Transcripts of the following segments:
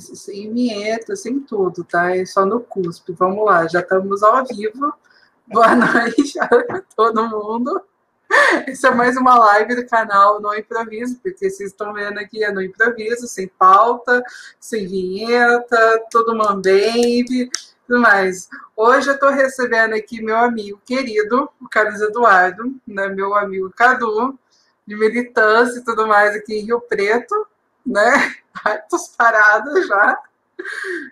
sem vinheta, sem tudo, tá? É só no cuspe. Vamos lá, já estamos ao vivo. Boa noite a todo mundo. Essa é mais uma live do canal No Improviso, porque vocês estão vendo aqui é no improviso, sem pauta, sem vinheta, todo mambembe, tudo mais. Hoje eu estou recebendo aqui meu amigo querido, o Carlos Eduardo, né, meu amigo Cadu, de militância e tudo mais aqui em Rio Preto, né? Hartos paradas já.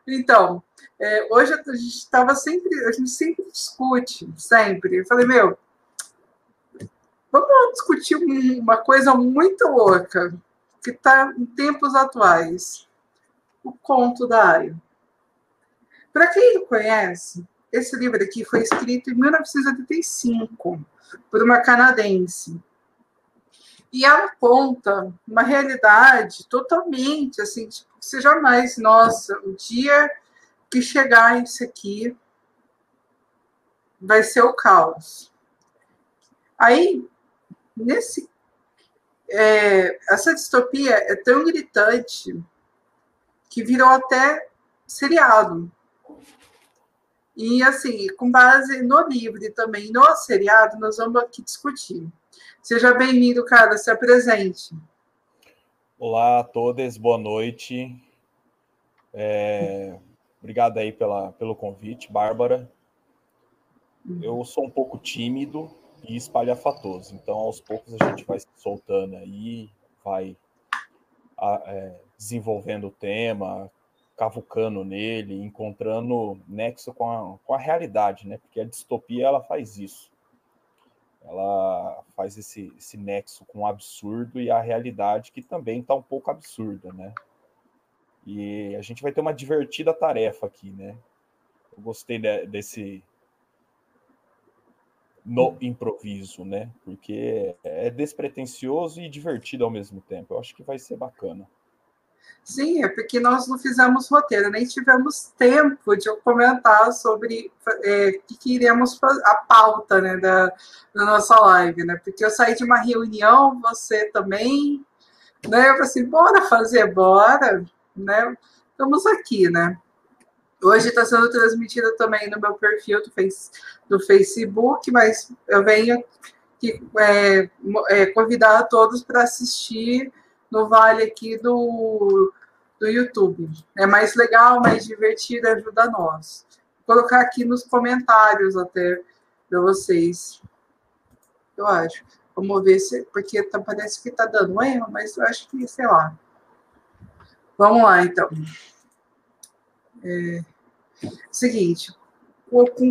Então, é, hoje a gente estava sempre, a gente sempre discute, sempre. Eu falei, meu, vamos discutir uma coisa muito louca, que está em tempos atuais. O conto da Aya. Para quem não conhece, esse livro aqui foi escrito em 1985 por uma canadense e ela conta uma realidade totalmente assim, tipo, você jamais, nossa, o dia que chegar isso aqui vai ser o caos. Aí, nesse. É, essa distopia é tão gritante que virou até seriado. E, assim, com base no livro e também no seriado, nós vamos aqui discutir. Seja bem-vindo, cara, se apresente. Olá a todos, boa noite. É, obrigado aí pela, pelo convite, Bárbara. Eu sou um pouco tímido e espalhafatoso, então aos poucos a gente vai se soltando aí, vai é, desenvolvendo o tema, cavucando nele, encontrando nexo com a, com a realidade, né? Porque a distopia ela faz isso ela faz esse, esse nexo com o absurdo e a realidade que também está um pouco absurda, né? E a gente vai ter uma divertida tarefa aqui, né? Eu gostei de, desse no improviso, né? Porque é despretensioso e divertido ao mesmo tempo. Eu acho que vai ser bacana. Sim, é porque nós não fizemos roteiro, nem tivemos tempo de comentar sobre é, o que, que iremos fazer, a pauta né, da, da, nossa live, né? Porque eu saí de uma reunião, você também, né? Eu falei assim, bora fazer, bora, né? Estamos aqui, né? Hoje está sendo transmitida também no meu perfil do, face, do Facebook, mas eu venho é, é, convidar todos para assistir no vale aqui do, do YouTube. É mais legal, mais divertido, ajuda nós. Vou colocar aqui nos comentários até para vocês. Eu acho. Vamos ver se. Porque tá, parece que está dando erro, mas eu acho que, sei lá. Vamos lá, então. É, seguinte.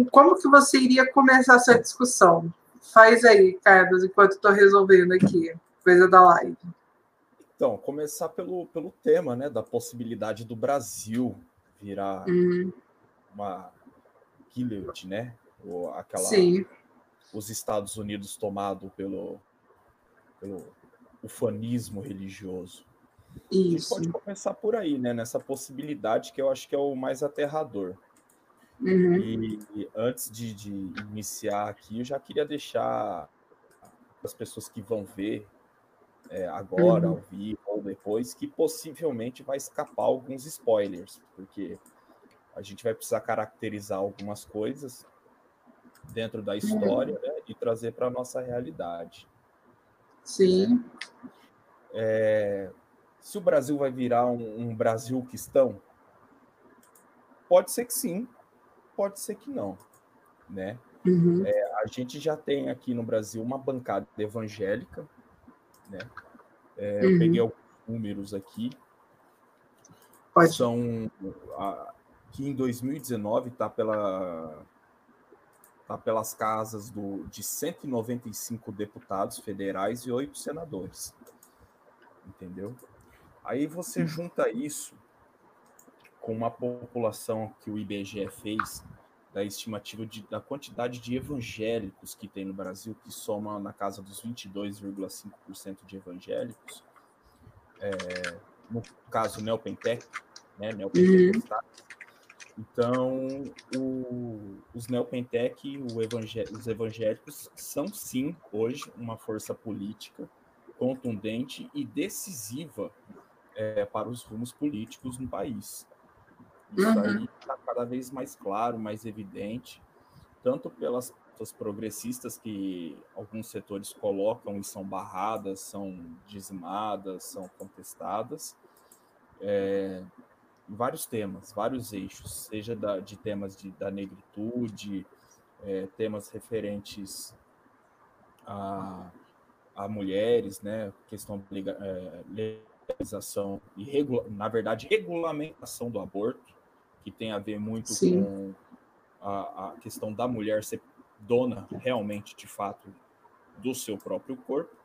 Como que você iria começar essa discussão? Faz aí, Carlos, enquanto estou resolvendo aqui, coisa da live. Então, começar pelo, pelo tema, né, da possibilidade do Brasil virar uhum. uma Gilead, né? Ou aquela Sim. os Estados Unidos tomado pelo pelo ufanismo religioso. Isso. A gente pode começar por aí, né? Nessa possibilidade que eu acho que é o mais aterrador. Uhum. E, e, antes de, de iniciar aqui, eu já queria deixar as pessoas que vão ver é, agora, uhum. ao vivo ou depois, que possivelmente vai escapar alguns spoilers, porque a gente vai precisar caracterizar algumas coisas dentro da história uhum. né, e trazer para a nossa realidade. Sim. É, se o Brasil vai virar um, um Brasil cristão, pode ser que sim, pode ser que não, né? Uhum. É, a gente já tem aqui no Brasil uma bancada evangélica né? É, uhum. Eu peguei alguns números aqui. Pode. São a, que em 2019 está pela tá pelas casas do, de 195 deputados federais e oito senadores. Entendeu? Aí você uhum. junta isso com uma população que o IBGE fez da estimativa de, da quantidade de evangélicos que tem no Brasil, que soma na casa dos 22,5% de evangélicos, é, no caso Neopentec, né, Neopentec uhum. Então, o, os Neopentec, evangé os evangélicos, são sim, hoje, uma força política contundente e decisiva é, para os rumos políticos no país. Isso uhum. aí está cada vez mais claro, mais evidente, tanto pelas progressistas que alguns setores colocam e são barradas, são dizimadas, são contestadas, é, vários temas, vários eixos, seja da, de temas de, da negritude, é, temas referentes a, a mulheres, né, questão de é, legalização e, na verdade, regulamentação do aborto, que tem a ver muito Sim. com a, a questão da mulher ser dona realmente, de fato, do seu próprio corpo,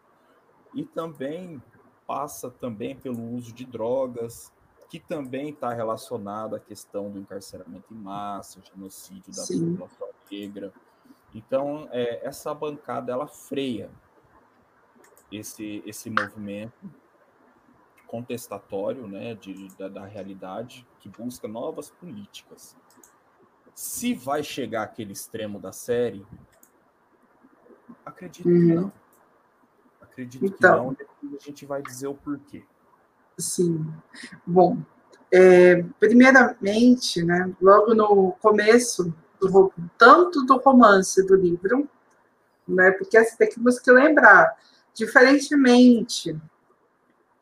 e também passa também pelo uso de drogas, que também está relacionado à questão do encarceramento em massa, genocídio da Sim. população negra. Então, é, essa bancada ela freia esse, esse movimento contestatório né, de, da, da realidade, que busca novas políticas. Se vai chegar aquele extremo da série, acredito uhum. que não. Acredito então, que não, depois a gente vai dizer o porquê. Sim. Bom, é, primeiramente, né, logo no começo, do, tanto do romance do livro, né, porque assim, temos que lembrar, diferentemente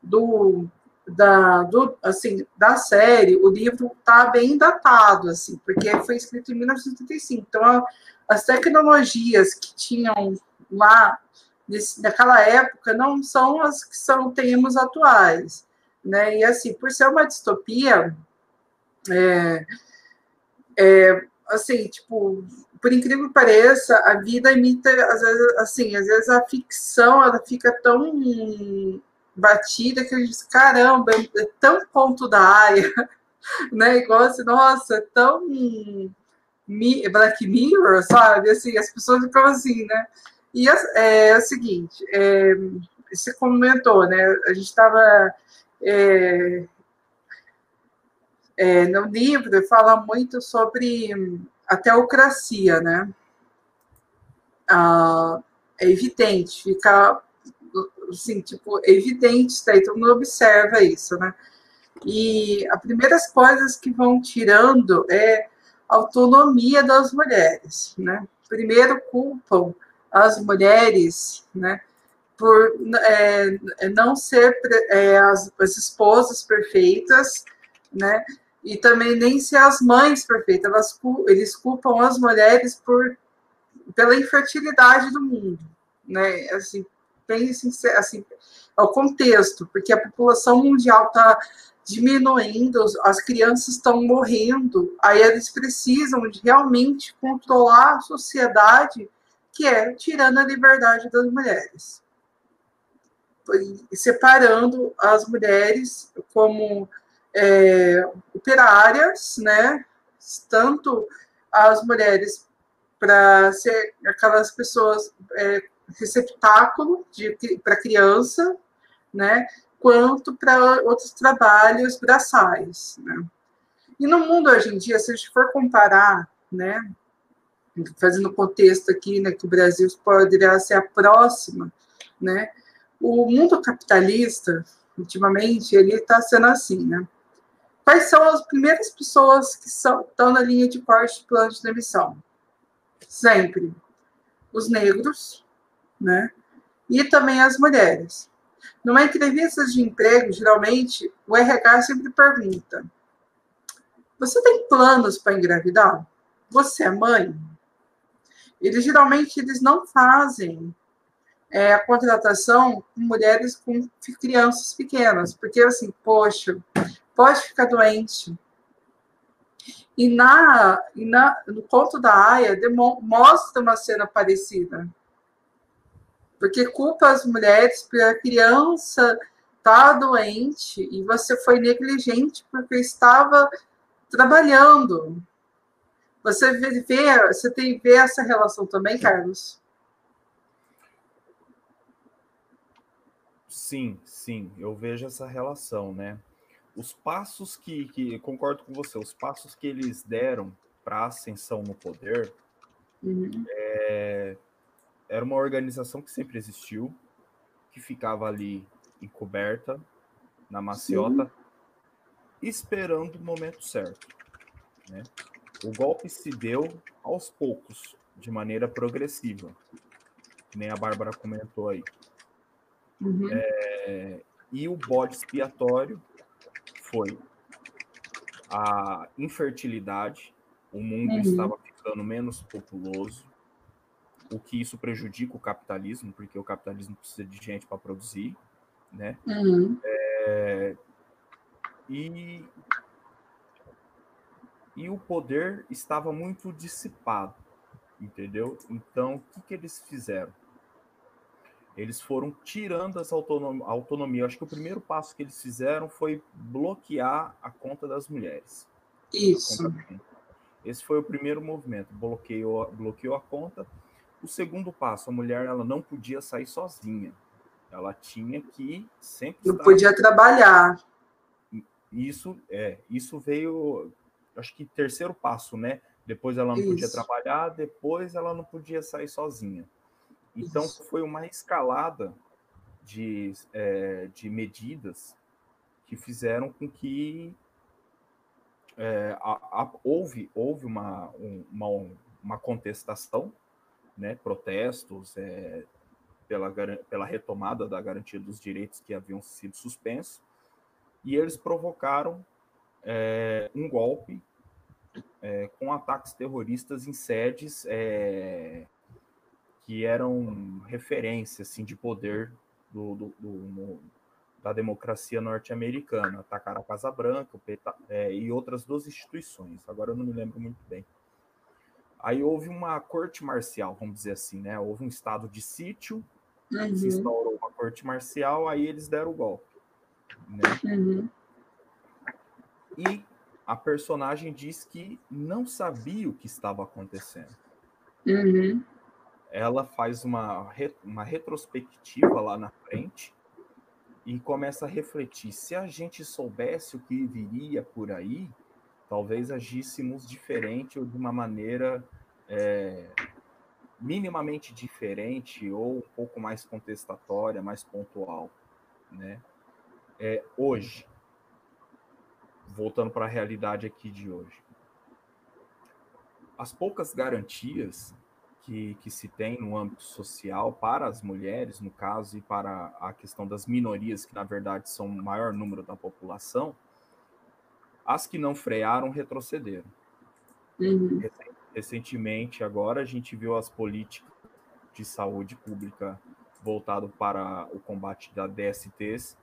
do, da, do, assim, da série, o livro está bem datado, assim, porque foi escrito em 1935. Então, as tecnologias que tinham lá nesse, naquela época não são as que são temos atuais né? E assim, por ser uma distopia, é, é, assim, tipo, por incrível que pareça, a vida imita, às vezes, assim, às vezes a ficção ela fica tão batida que a gente caramba, é tão ponto da área, né? Igual assim, nossa, é tão Black Mirror, sabe? Assim, as pessoas ficam assim, né? E é, é o seguinte, é, você comentou, né? A gente estava é, é, no livro fala muito sobre a teocracia, né? Ah, é evidente, fica assim, tipo, evidente, tá? todo mundo observa isso, né? E as primeiras coisas que vão tirando é a autonomia das mulheres, né? Primeiro culpam as mulheres, né? por é, é, não ser é, as, as, esposas perfeitas, né? E também nem ser as mães perfeitas. Elas, eles culpam as mulheres por pela infertilidade do mundo, né? Assim, pensem assim, é o contexto, porque a população mundial está diminuindo, as crianças estão morrendo, aí eles precisam de realmente controlar a sociedade que é tirando a liberdade das mulheres separando as mulheres como é, operárias, né? Tanto as mulheres para ser aquelas pessoas é, receptáculo para criança, né? Quanto para outros trabalhos braçais, né? E no mundo hoje em dia, se a gente for comparar, né? Fazendo contexto aqui, né? Que o Brasil poderia ser a próxima, né? o mundo capitalista, ultimamente, ele está sendo assim, né? Quais são as primeiras pessoas que são, estão na linha de corte de plano de demissão? Sempre os negros, né? E também as mulheres. Numa entrevista de emprego, geralmente, o RH sempre pergunta: Você tem planos para engravidar? Você é mãe? Eles geralmente eles não fazem é, a contratação com mulheres com crianças pequenas, porque assim, poxa, pode ficar doente. E, na, e na, no conto da Aya mostra uma cena parecida. Porque culpa as mulheres porque a criança está doente e você foi negligente porque estava trabalhando. Você vê, você tem vê essa relação também, Carlos? Sim, sim, eu vejo essa relação, né? Os passos que, que concordo com você, os passos que eles deram para a ascensão no poder uhum. é, era uma organização que sempre existiu, que ficava ali encoberta, na maciota, Sim. esperando o momento certo. Né? O golpe se deu aos poucos, de maneira progressiva, que nem a Bárbara comentou aí. Uhum. É, e o bode expiatório foi a infertilidade, o mundo uhum. estava ficando menos populoso, o que isso prejudica o capitalismo, porque o capitalismo precisa de gente para produzir, né? Uhum. É, e, e o poder estava muito dissipado, entendeu? Então, o que, que eles fizeram? Eles foram tirando essa autonomia, autonomia. Acho que o primeiro passo que eles fizeram foi bloquear a conta das mulheres. Isso. Esse foi o primeiro movimento. Bloqueou, bloqueou a conta. O segundo passo, a mulher ela não podia sair sozinha. Ela tinha que sempre. Não estar... podia trabalhar. Isso é, isso veio, acho que terceiro passo, né? Depois ela não isso. podia trabalhar, depois ela não podia sair sozinha. Então, foi uma escalada de, é, de medidas que fizeram com que é, a, a, houve, houve uma, uma, uma contestação, né, protestos é, pela, pela retomada da garantia dos direitos que haviam sido suspensos, e eles provocaram é, um golpe é, com ataques terroristas em sedes é, que eram referência assim, de poder do, do, do no, da democracia norte-americana, atacar a Casa Branca é, e outras duas instituições. Agora eu não me lembro muito bem. Aí houve uma corte marcial, vamos dizer assim, né? Houve um estado de sítio, uhum. se instaurou uma corte marcial, aí eles deram o golpe. Né? Uhum. E a personagem diz que não sabia o que estava acontecendo. Uhum ela faz uma, uma retrospectiva lá na frente e começa a refletir. Se a gente soubesse o que viria por aí, talvez agíssemos diferente ou de uma maneira é, minimamente diferente ou um pouco mais contestatória, mais pontual, né? É, hoje, voltando para a realidade aqui de hoje, as poucas garantias que, que se tem no âmbito social para as mulheres, no caso, e para a questão das minorias, que na verdade são o maior número da população, as que não frearam retrocederam. Uhum. Recentemente, agora, a gente viu as políticas de saúde pública voltado para o combate da DSTs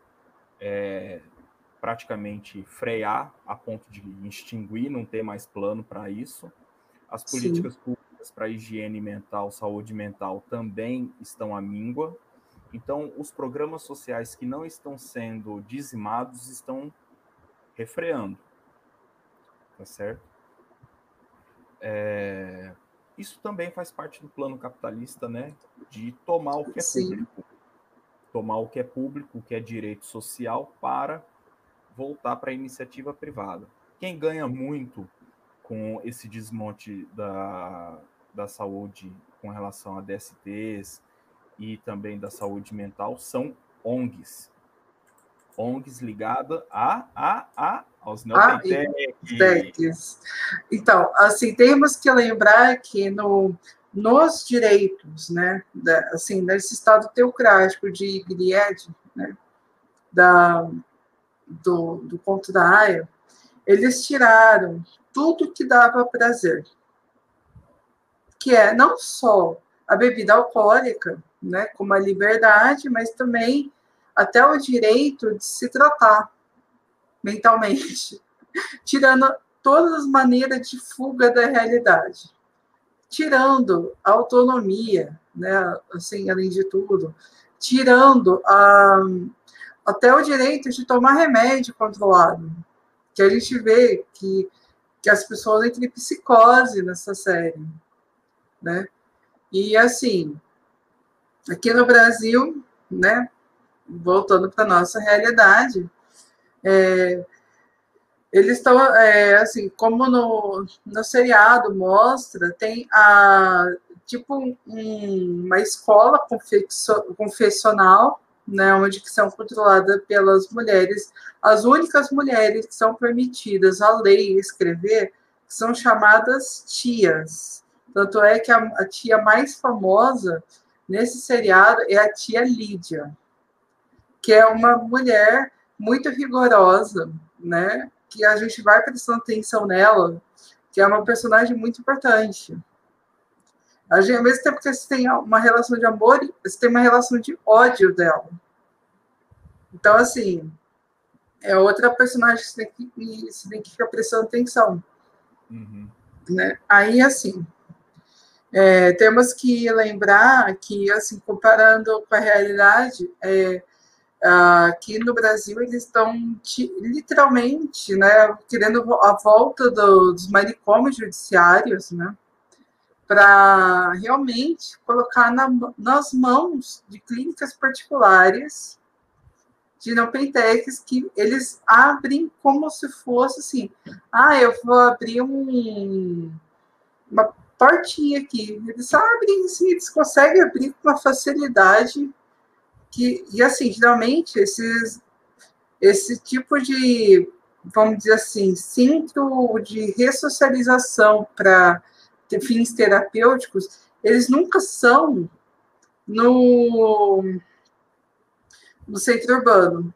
é, praticamente frear a ponto de extinguir, não ter mais plano para isso. As políticas Sim. públicas para higiene mental, saúde mental também estão à míngua. Então, os programas sociais que não estão sendo dizimados estão refreando. Tá certo? É... Isso também faz parte do plano capitalista, né? De tomar o que é Sim. público. Tomar o que é público, o que é direito social, para voltar para a iniciativa privada. Quem ganha muito com esse desmonte da, da saúde com relação a DSTs e também da saúde mental são ONGs. ONGs ligada a, a, a, aos. Ah, então, assim, temos que lembrar que no, nos direitos, né, da, assim, nesse estado teocrático de Gilead, né, da, do, do ponto da Aya, eles tiraram tudo que dava prazer, que é não só a bebida alcoólica, né, como a liberdade, mas também até o direito de se tratar mentalmente, tirando todas as maneiras de fuga da realidade, tirando a autonomia, né, assim, além de tudo, tirando a, até o direito de tomar remédio controlado, que a gente vê que, que as pessoas entram em psicose nessa série, né? E assim, aqui no Brasil, né? Voltando para nossa realidade, é, eles estão, é, assim, como no, no seriado mostra, tem a tipo um, uma escola confessional, né, onde que são controladas pelas mulheres. As únicas mulheres que são permitidas a ler e escrever são chamadas tias. Tanto é que a, a tia mais famosa nesse seriado é a tia Lídia, que é uma mulher muito rigorosa, né? Que a gente vai prestando atenção nela, que é uma personagem muito importante. A gente, ao mesmo tempo que você tem uma relação de amor, você tem uma relação de ódio dela. Então, assim, é outra personagem que você tem que, você tem que ficar prestando atenção. Uhum. Né? Aí, assim, é, temos que lembrar que, assim, comparando com a realidade, é, aqui no Brasil eles estão literalmente, né, querendo a volta do, dos manicômios judiciários, né, para realmente colocar na, nas mãos de clínicas particulares de não pentecs que eles abrem como se fosse assim, ah, eu vou abrir um, uma portinha aqui. Eles abrem, assim, eles conseguem abrir com uma facilidade que, e assim, geralmente esses, esse tipo de, vamos dizer assim, centro de ressocialização para fins terapêuticos, eles nunca são no no centro urbano.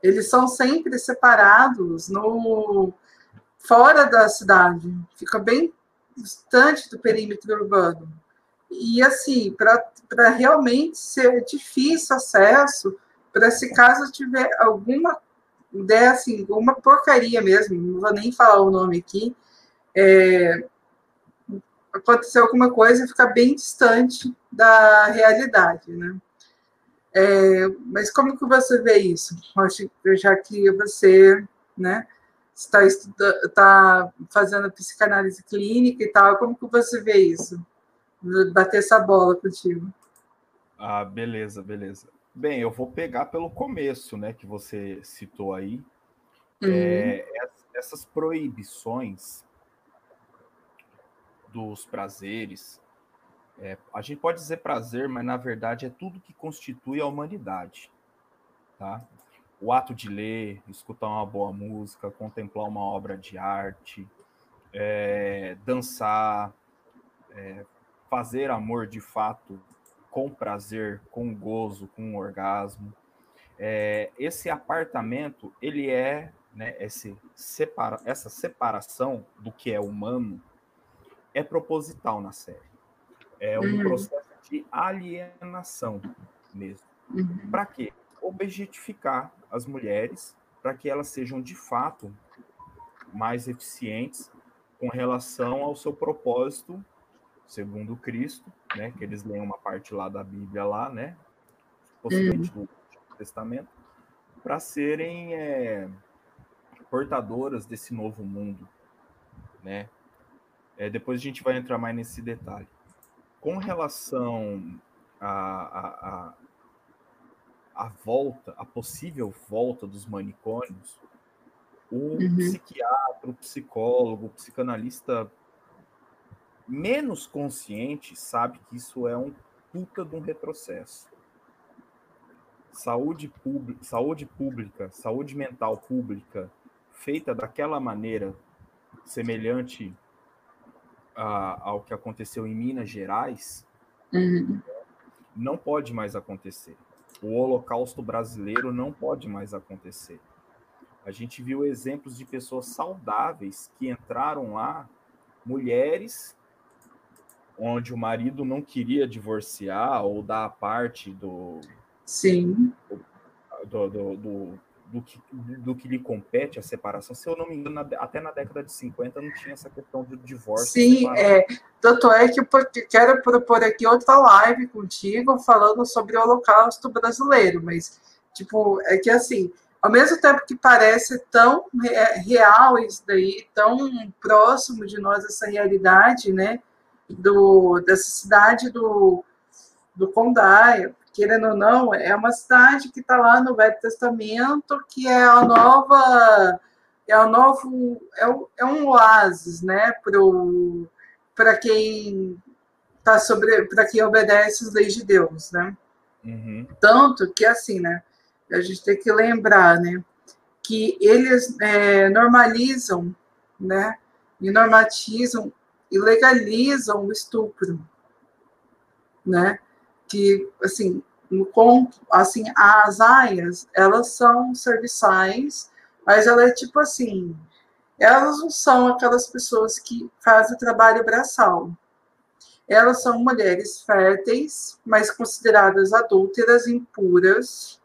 Eles são sempre separados no fora da cidade, fica bem distante do perímetro urbano. E assim, para realmente ser difícil acesso, para se caso tiver alguma ideia, assim, uma porcaria mesmo, não vou nem falar o nome aqui, é, acontecer alguma coisa fica bem distante da realidade, né? É, mas como que você vê isso? Já que você né, está, está fazendo psicanálise clínica e tal, como que você vê isso? Bater essa bola contigo. Ah, beleza, beleza. Bem, eu vou pegar pelo começo, né, que você citou aí. Uhum. É, essas proibições dos prazeres, é, a gente pode dizer prazer, mas na verdade é tudo que constitui a humanidade, tá? O ato de ler, escutar uma boa música, contemplar uma obra de arte, é, dançar, é, fazer amor de fato com prazer, com gozo, com orgasmo. É, esse apartamento, ele é, né, esse separa, essa separação do que é humano é proposital na série. É um uhum. processo de alienação mesmo. Uhum. Para quê? Objetificar as mulheres para que elas sejam de fato mais eficientes com relação ao seu propósito segundo Cristo, né? Que eles leem uma parte lá da Bíblia lá, né? Possivelmente do Testamento, para serem é, portadoras desse novo mundo, né? É, depois a gente vai entrar mais nesse detalhe. Com relação à a, a, a, volta, a possível volta dos manicômios, o uhum. psiquiatra, o psicólogo, o psicanalista menos consciente sabe que isso é um puta de um retrocesso. Saúde, pública, saúde pública, saúde mental pública, feita daquela maneira, semelhante a, ao que aconteceu em Minas Gerais, uhum. não pode mais acontecer. O Holocausto brasileiro não pode mais acontecer. A gente viu exemplos de pessoas saudáveis que entraram lá, mulheres, onde o marido não queria divorciar ou dar a parte do. Sim. Do, do, do, do que, do que lhe compete a separação. Se eu não me engano, até na década de 50 não tinha essa questão de divórcio. Sim, é, tanto é que eu quero propor aqui outra live contigo falando sobre o Holocausto brasileiro, mas, tipo, é que assim, ao mesmo tempo que parece tão real isso daí, tão próximo de nós essa realidade, né, do, dessa cidade do, do Condaia, querendo ou não, é uma cidade que está lá no Velho Testamento, que é a nova, é o novo, é, o, é um oásis, né, para quem tá sobre, para quem obedece as leis de Deus, né? Uhum. Tanto que, assim, né? A gente tem que lembrar, né? Que eles é, normalizam, né? E normatizam e legalizam o estupro, né? Que, assim, com, assim, as aias, elas são serviçais, mas ela é tipo assim, elas não são aquelas pessoas que fazem o trabalho braçal. Elas são mulheres férteis, mas consideradas adúlteras, impuras,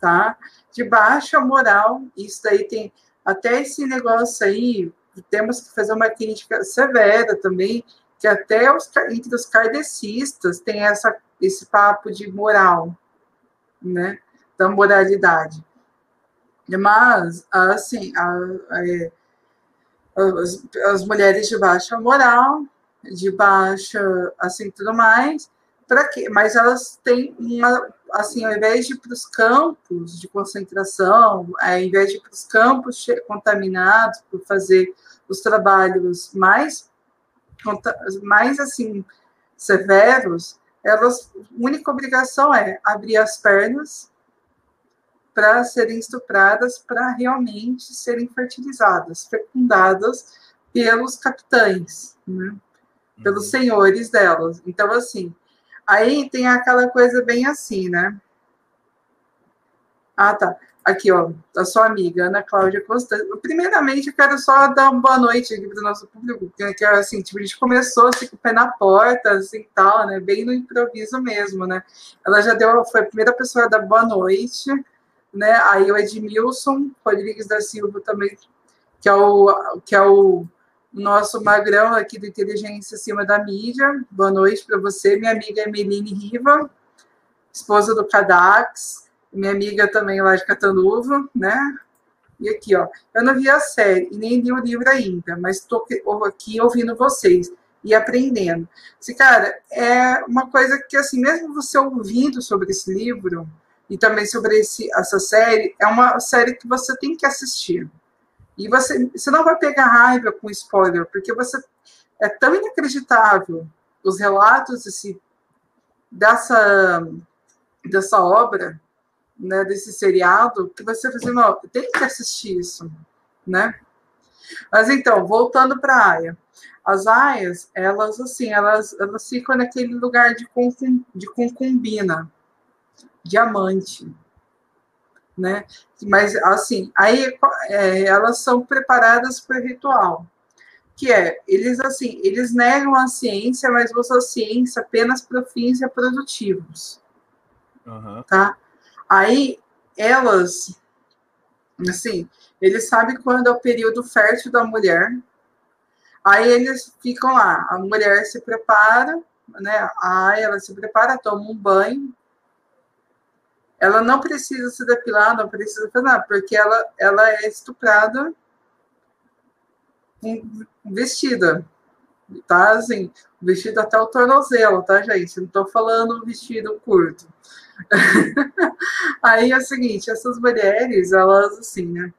tá? De baixa moral. Isso daí tem até esse negócio aí, temos que fazer uma crítica severa também, que até os, entre os kardecistas tem essa, esse papo de moral, né? Da moralidade. Mas, assim, a, a, é, as, as mulheres de baixa moral, de baixa, assim, tudo mais, para quê? Mas elas têm uma, assim, ao invés de ir para os campos de concentração, ao invés de ir para os campos contaminados, por fazer os trabalhos mais, mais assim, severos, elas, a única obrigação é abrir as pernas para serem estupradas, para realmente serem fertilizadas, fecundadas pelos capitães, né? pelos uhum. senhores delas. Então, assim, aí tem aquela coisa bem assim, né? Ah, tá. Aqui, ó, a sua amiga, Ana Cláudia Constante. Primeiramente, eu quero só dar uma boa noite aqui para o nosso público, que, é assim, tipo, a gente começou assim, com o pé na porta, assim, tal, né? Bem no improviso mesmo, né? Ela já deu, foi a primeira pessoa a dar boa noite, né? Aí o Edmilson Rodrigues da Silva também, que é o, que é o nosso magrão aqui do Inteligência Acima da Mídia. Boa noite para você, minha amiga Emeline Riva, esposa do Cadax, minha amiga também lá de Catanduva, né? E aqui, ó, eu não vi a série e nem li o livro ainda, mas estou aqui ouvindo vocês e aprendendo. Esse cara é uma coisa que, assim, mesmo você ouvindo sobre esse livro, e também sobre esse, essa série, é uma série que você tem que assistir. E você, você não vai pegar raiva com spoiler, porque você é tão inacreditável os relatos desse, dessa, dessa obra, né, desse seriado, que você vai não, tem que assistir isso, né? Mas então, voltando para a Aya. As aias, elas assim, elas, elas ficam naquele lugar de, concum, de concubina, diamante, né? Mas assim, aí é, elas são preparadas para o ritual, que é eles assim, eles negam a ciência, mas usam a ciência apenas para fins reprodutivos, uhum. tá? Aí elas, assim, eles sabem quando é o período fértil da mulher. Aí eles ficam lá, a mulher se prepara, né? Aí ela se prepara, toma um banho, ela não precisa se depilar, não precisa fazer nada, porque ela, ela é estuprada vestida. Tá assim, vestido até o tornozelo, tá, gente? Não tô falando vestido curto. Aí é o seguinte, essas mulheres, elas assim, né?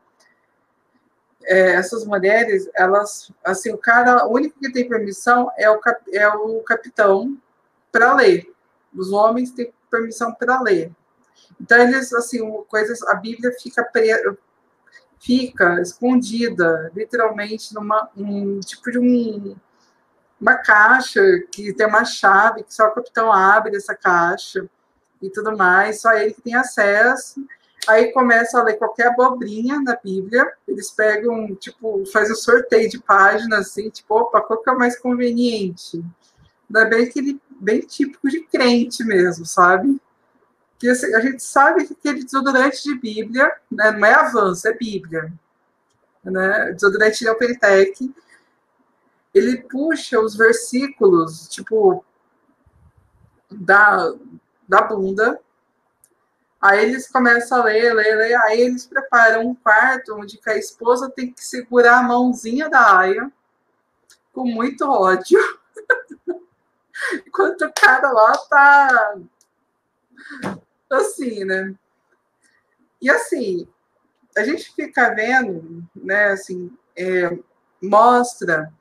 É, essas mulheres, elas, assim, o cara, o único que tem permissão é o, cap, é o capitão para ler. Os homens têm permissão para ler. Então, eles, assim, coisas, a Bíblia fica pre... fica escondida, literalmente, numa um tipo de um, uma caixa que tem uma chave que só o capitão abre essa caixa e tudo mais, só ele que tem acesso. Aí começa a ler qualquer abobrinha da Bíblia, eles pegam, tipo, fazem um sorteio de páginas, assim, tipo, opa, qual que é o mais conveniente? Ainda bem aquele bem típico de crente mesmo, sabe? Que assim, a gente sabe que aquele desodorante de Bíblia, né, não é avanço, é Bíblia, né, desodorante Neoperitec, ele puxa os versículos, tipo, da, da bunda, aí eles começam a ler, ler, ler, aí eles preparam um quarto onde a esposa tem que segurar a mãozinha da Aya, com muito ódio, enquanto o cara lá tá assim, né? E assim, a gente fica vendo, né, assim, é, mostra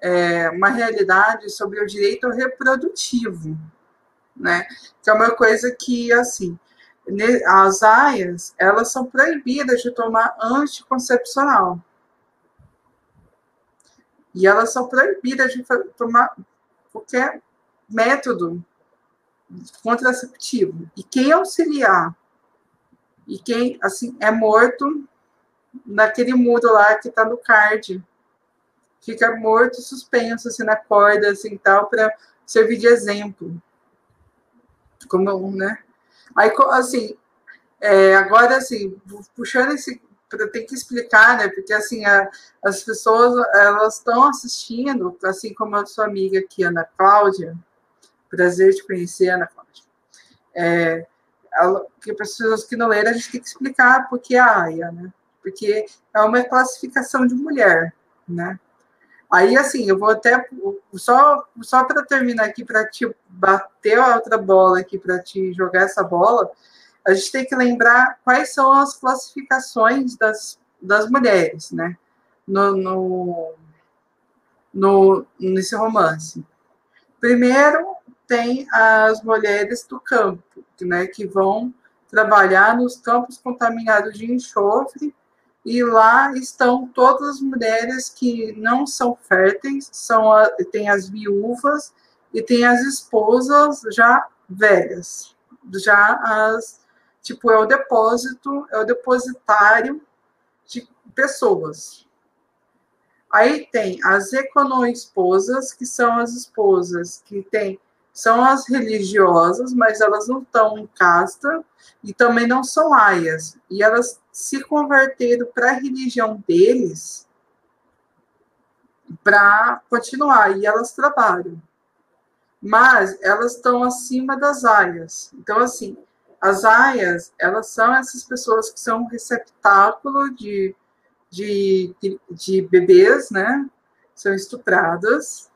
é, uma realidade sobre o direito reprodutivo, né? Que é uma coisa que, assim, as aias, elas são proibidas de tomar anticoncepcional. E elas são proibidas de tomar qualquer método contraceptivo. E quem auxiliar e quem assim é morto naquele muro lá que está no card, fica morto, suspenso assim na corda assim tal para servir de exemplo. Como, né? Aí assim, é, agora assim, puxando esse tem que explicar, né? Porque assim, a, as pessoas elas estão assistindo, assim como a sua amiga aqui, Ana Cláudia. Prazer te conhecer, Ana Cláudia. É, que pessoas que não leram, a gente tem que explicar por que a AIA, né? Porque é uma classificação de mulher, né? Aí, assim, eu vou até. Só, só para terminar aqui, para te bater a outra bola aqui, para te jogar essa bola, a gente tem que lembrar quais são as classificações das, das mulheres, né? No, no, no, nesse romance. Primeiro, tem as mulheres do campo, né, que vão trabalhar nos campos contaminados de enxofre, e lá estão todas as mulheres que não são férteis, são a, tem as viúvas e tem as esposas já velhas, já as Tipo, é o depósito, é o depositário de pessoas. Aí tem as econoesposas, que são as esposas que têm, são as religiosas, mas elas não estão em casta e também não são aias. E elas se converteram para a religião deles para continuar, e elas trabalham. Mas elas estão acima das aias. Então, assim, as aias, elas são essas pessoas que são receptáculo de, de, de, de bebês, né? São estupradas,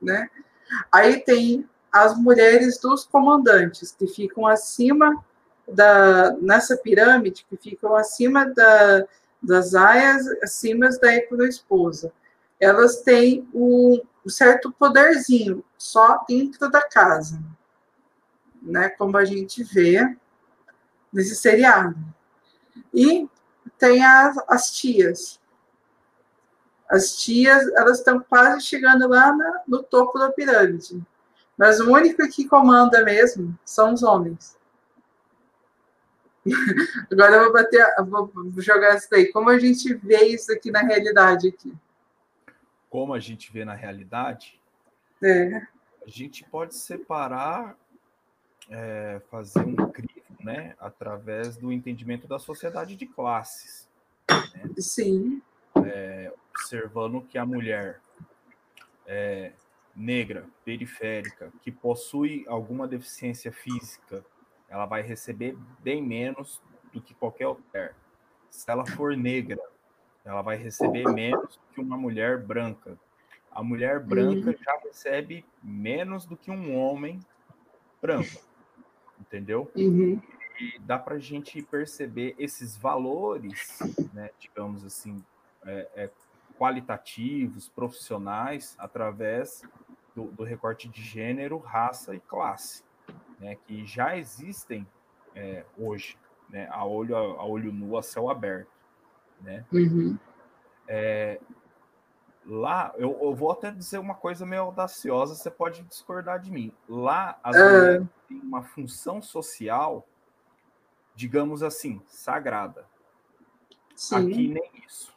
né? Aí tem as mulheres dos comandantes, que ficam acima da, nessa pirâmide, que ficam acima da, das aias, acima da esposa. Elas têm um, um certo poderzinho, só dentro da casa né, como a gente vê nesse seriado. E tem as, as tias. As tias, elas estão quase chegando lá na, no topo da pirâmide. Mas o único que comanda mesmo são os homens. Agora eu vou bater, vou jogar isso daí. Como a gente vê isso aqui na realidade aqui? Como a gente vê na realidade? É. A gente pode separar é, fazer um crivo, né, através do entendimento da sociedade de classes. Né? Sim. É, observando que a mulher é, negra, periférica, que possui alguma deficiência física, ela vai receber bem menos do que qualquer outra. Se ela for negra, ela vai receber menos que uma mulher branca. A mulher branca uhum. já recebe menos do que um homem branco entendeu? Uhum. E dá para a gente perceber esses valores, né, digamos assim, é, é, qualitativos, profissionais, através do, do, recorte de gênero, raça e classe, né, que já existem é, hoje, né, a olho, a olho nu, a céu aberto. Né? Uhum. É, Lá, eu, eu, vou até dizer uma coisa meio audaciosa, você pode discordar de mim. Lá, as é... mulheres têm uma função social, digamos assim, sagrada. Sim. Aqui nem isso.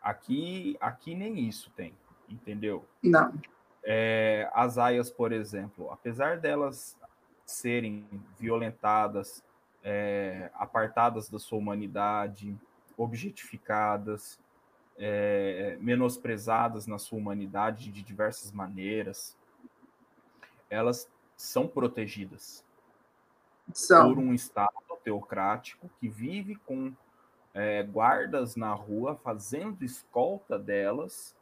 Aqui, aqui nem isso tem, entendeu? Não. É, as aias, por exemplo, apesar delas serem violentadas, é, apartadas da sua humanidade, objetificadas, é, menosprezadas na sua humanidade de diversas maneiras, elas são protegidas são. por um Estado teocrático que vive com é, guardas na rua fazendo escolta delas,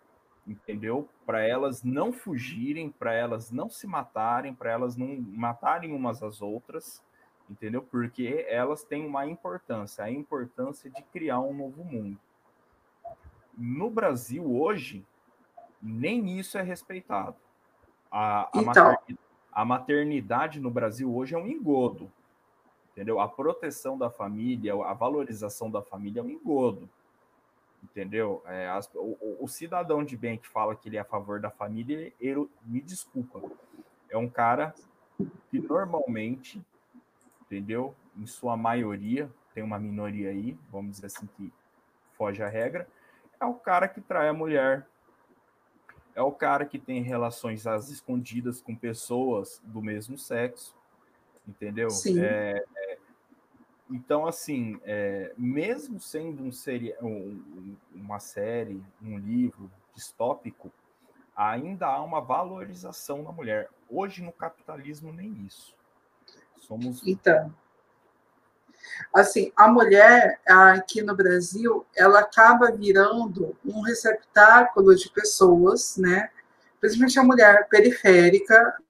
entendeu? Para elas não fugirem, para elas não se matarem, para elas não matarem umas às outras, entendeu? Porque elas têm uma importância, a importância de criar um novo mundo no Brasil hoje, nem isso é respeitado. A, a, então. maternidade, a maternidade no Brasil hoje é um engodo, entendeu? A proteção da família, a valorização da família é um engodo, entendeu? É, as, o, o, cidadão de bem que fala que ele é a favor da família, ele, me desculpa, é um cara que normalmente, entendeu? Em sua maioria, tem uma minoria aí, vamos dizer assim, que foge à regra, é o cara que trai a mulher, é o cara que tem relações às escondidas com pessoas do mesmo sexo, entendeu? Sim. É, então, assim, é, mesmo sendo um seri um, uma série, um livro distópico, ainda há uma valorização da mulher. Hoje, no capitalismo, nem isso. Somos. Então. Assim, a mulher aqui no Brasil, ela acaba virando um receptáculo de pessoas, né? Principalmente a mulher periférica,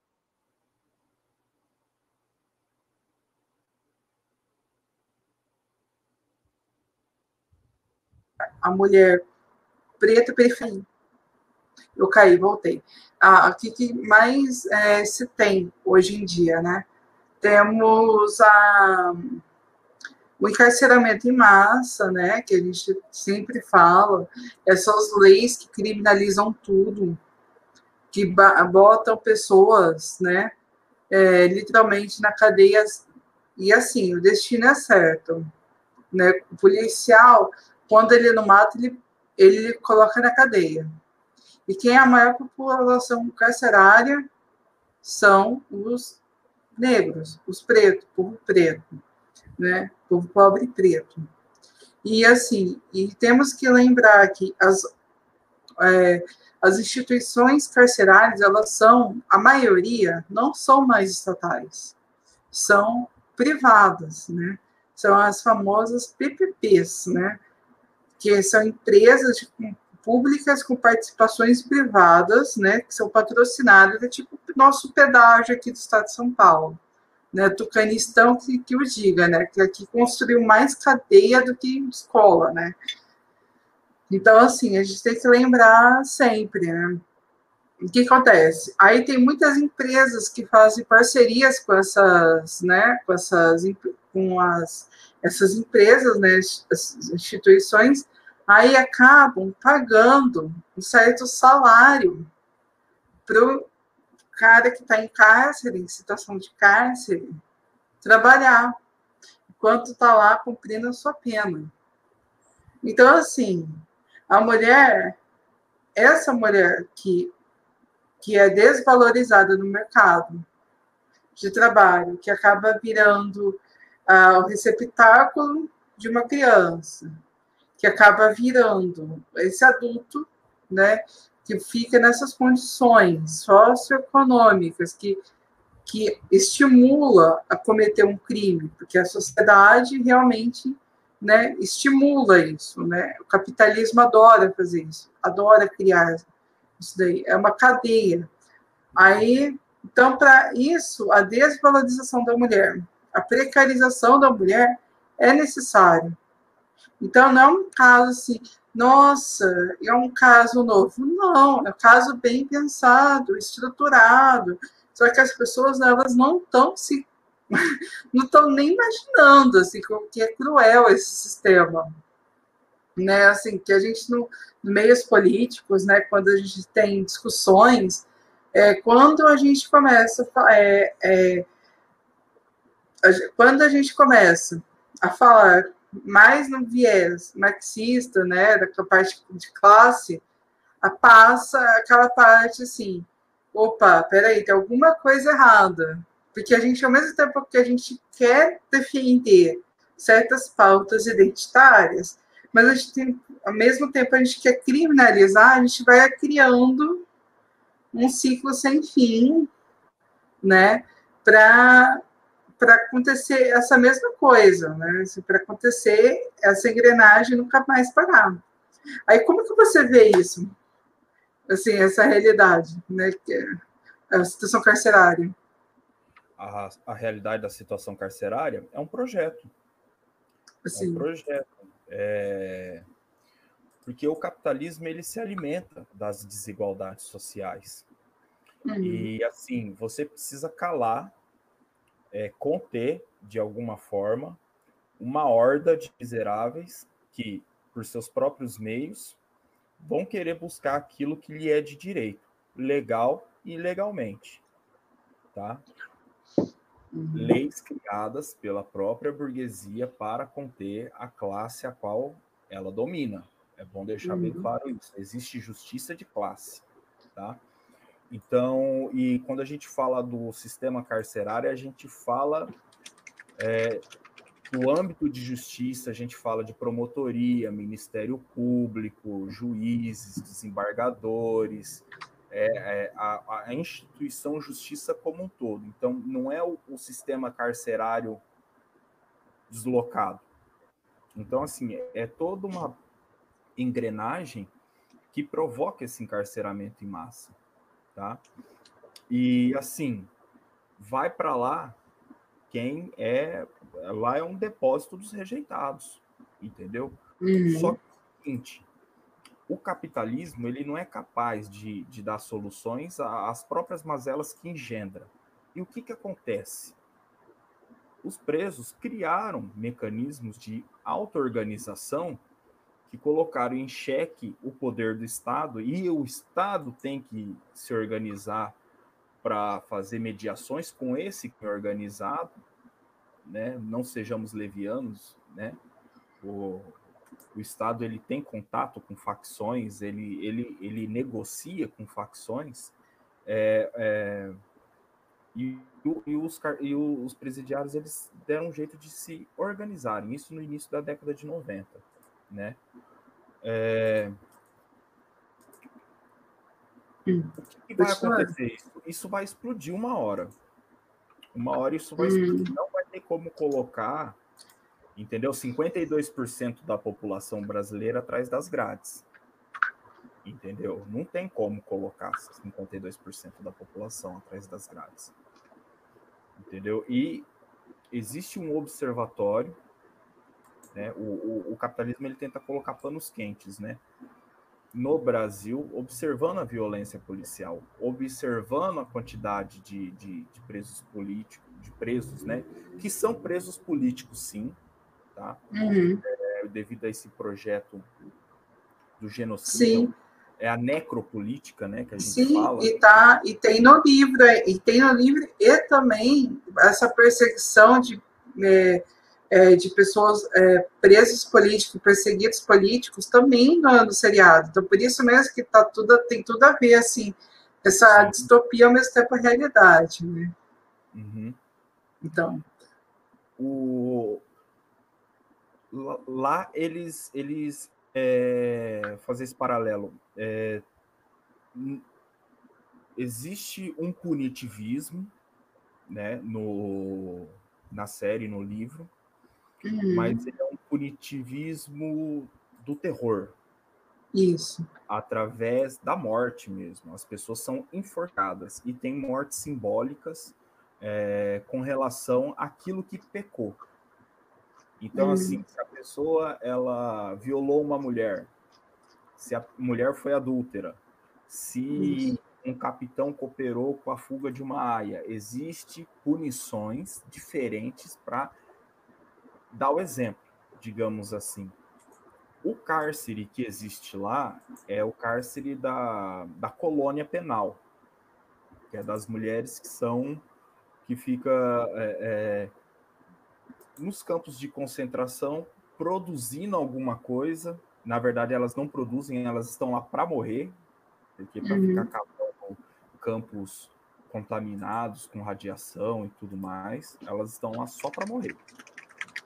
a mulher preta periférica. Eu caí, voltei. Ah, o que, que mais é, se tem hoje em dia, né? Temos a o encarceramento em massa, né, que a gente sempre fala, essas leis que criminalizam tudo, que botam pessoas, né, é, literalmente na cadeia, e assim, o destino é certo, né, o policial, quando ele não mata, ele, ele coloca na cadeia, e quem é a maior população carcerária são os negros, os pretos, povo preto, né? Povo pobre e preto. E assim, e temos que lembrar que as, é, as instituições carcerárias, elas são, a maioria, não são mais estatais, são privadas, né? São as famosas PPPs, né? Que são empresas públicas com participações privadas, né? Que são patrocinadas, é tipo nosso pedágio aqui do estado de São Paulo né, Tucanistão que, que o diga, né, que aqui construiu mais cadeia do que escola, né. Então, assim, a gente tem que lembrar sempre, né. O que acontece? Aí tem muitas empresas que fazem parcerias com essas, né, com essas, com as, essas empresas, né, as instituições, aí acabam pagando um certo salário para cara que está em cárcere, em situação de cárcere, trabalhar, enquanto está lá cumprindo a sua pena. Então, assim, a mulher, essa mulher que, que é desvalorizada no mercado de trabalho, que acaba virando ah, o receptáculo de uma criança, que acaba virando esse adulto, né, que fica nessas condições socioeconômicas que, que estimula a cometer um crime, porque a sociedade realmente né, estimula isso. Né? O capitalismo adora fazer isso, adora criar isso daí. É uma cadeia. Aí, então, para isso, a desvalorização da mulher, a precarização da mulher é necessário. Então, não é um caso assim, nossa, é um caso novo. Não, é um caso bem pensado, estruturado. Só que as pessoas elas não estão se não estão nem imaginando assim que é cruel esse sistema, né? Assim que a gente no, meios políticos, né? Quando a gente tem discussões, é, quando a gente começa é, é, a, quando a gente começa a falar mais no viés marxista, né, da parte de classe, a passa aquela parte assim, opa, peraí, tem alguma coisa errada. Porque a gente, ao mesmo tempo que a gente quer defender certas pautas identitárias, mas a gente tem, ao mesmo tempo a gente quer criminalizar, a gente vai criando um ciclo sem fim, né, para para acontecer essa mesma coisa, né? Assim, para acontecer essa engrenagem nunca mais parar. Aí como que você vê isso? Assim, essa realidade, né? É a situação carcerária. A, a realidade da situação carcerária é um projeto. Assim. É um projeto. É... Porque o capitalismo ele se alimenta das desigualdades sociais. Uhum. E assim, você precisa calar, é, conter de alguma forma uma horda de miseráveis que, por seus próprios meios, vão querer buscar aquilo que lhe é de direito, legal e ilegalmente. Tá? Uhum. Leis criadas pela própria burguesia para conter a classe a qual ela domina. É bom deixar uhum. bem claro isso. Existe justiça de classe, tá? Então, e quando a gente fala do sistema carcerário, a gente fala é, no âmbito de justiça, a gente fala de promotoria, Ministério Público, juízes, desembargadores, é, é, a, a, instituição justiça como um todo. Então, não é o, o sistema carcerário deslocado. Então, assim, é toda uma engrenagem que provoca esse encarceramento em massa tá? E assim, vai para lá quem é lá é um depósito dos rejeitados, entendeu? Uhum. Só que é o seguinte, o capitalismo ele não é capaz de, de dar soluções às próprias mazelas que engendra. E o que, que acontece? Os presos criaram mecanismos de auto-organização que colocaram em xeque o poder do Estado e o Estado tem que se organizar para fazer mediações com esse que é organizado, né? Não sejamos levianos, né? O, o Estado ele tem contato com facções, ele, ele, ele negocia com facções, é, é, e, e, os, e os presidiários eles deram um jeito de se organizarem, isso no início da década de 90 né? É... O que vai acontecer? Isso, isso vai explodir uma hora. Uma hora isso vai explodir. Hum. Não vai ter como colocar, entendeu? 52% da população brasileira atrás das grades. Entendeu? Não tem como colocar 52% da população atrás das grades. Entendeu? E existe um observatório né? O, o, o, capitalismo ele tenta colocar panos quentes, né? No Brasil, observando a violência policial, observando a quantidade de, de, de presos políticos, de presos, né? Que são presos políticos, sim, tá? Uhum. É, devido a esse projeto do genocídio. Sim é a necropolítica, né, que a gente Sim, fala. e tá e tem no livro, e tem no livro e também essa perseguição de é, é, de pessoas é, presos políticos, perseguidos políticos, também no, no seriado. Então, por isso mesmo que tá tudo, tem tudo a ver, assim, essa Sim. distopia ao mesmo tempo a realidade, né? Uhum. Então. O... Lá eles, eles é, fazer esse paralelo. É, existe um punitivismo né, no, na série, no livro, uhum. mas ele é um punitivismo do terror. Isso. Através da morte mesmo. As pessoas são enforcadas e tem mortes simbólicas é, com relação àquilo que pecou. Então, uhum. assim, se a pessoa ela violou uma mulher, se a mulher foi adúltera, se Isso. um capitão cooperou com a fuga de uma aia, existe punições diferentes para dar o exemplo, digamos assim. O cárcere que existe lá é o cárcere da, da colônia penal, que é das mulheres que são que fica é, é, nos campos de concentração produzindo alguma coisa. Na verdade, elas não produzem, elas estão lá para morrer, porque para uhum. ficar cavando campos contaminados com radiação e tudo mais, elas estão lá só para morrer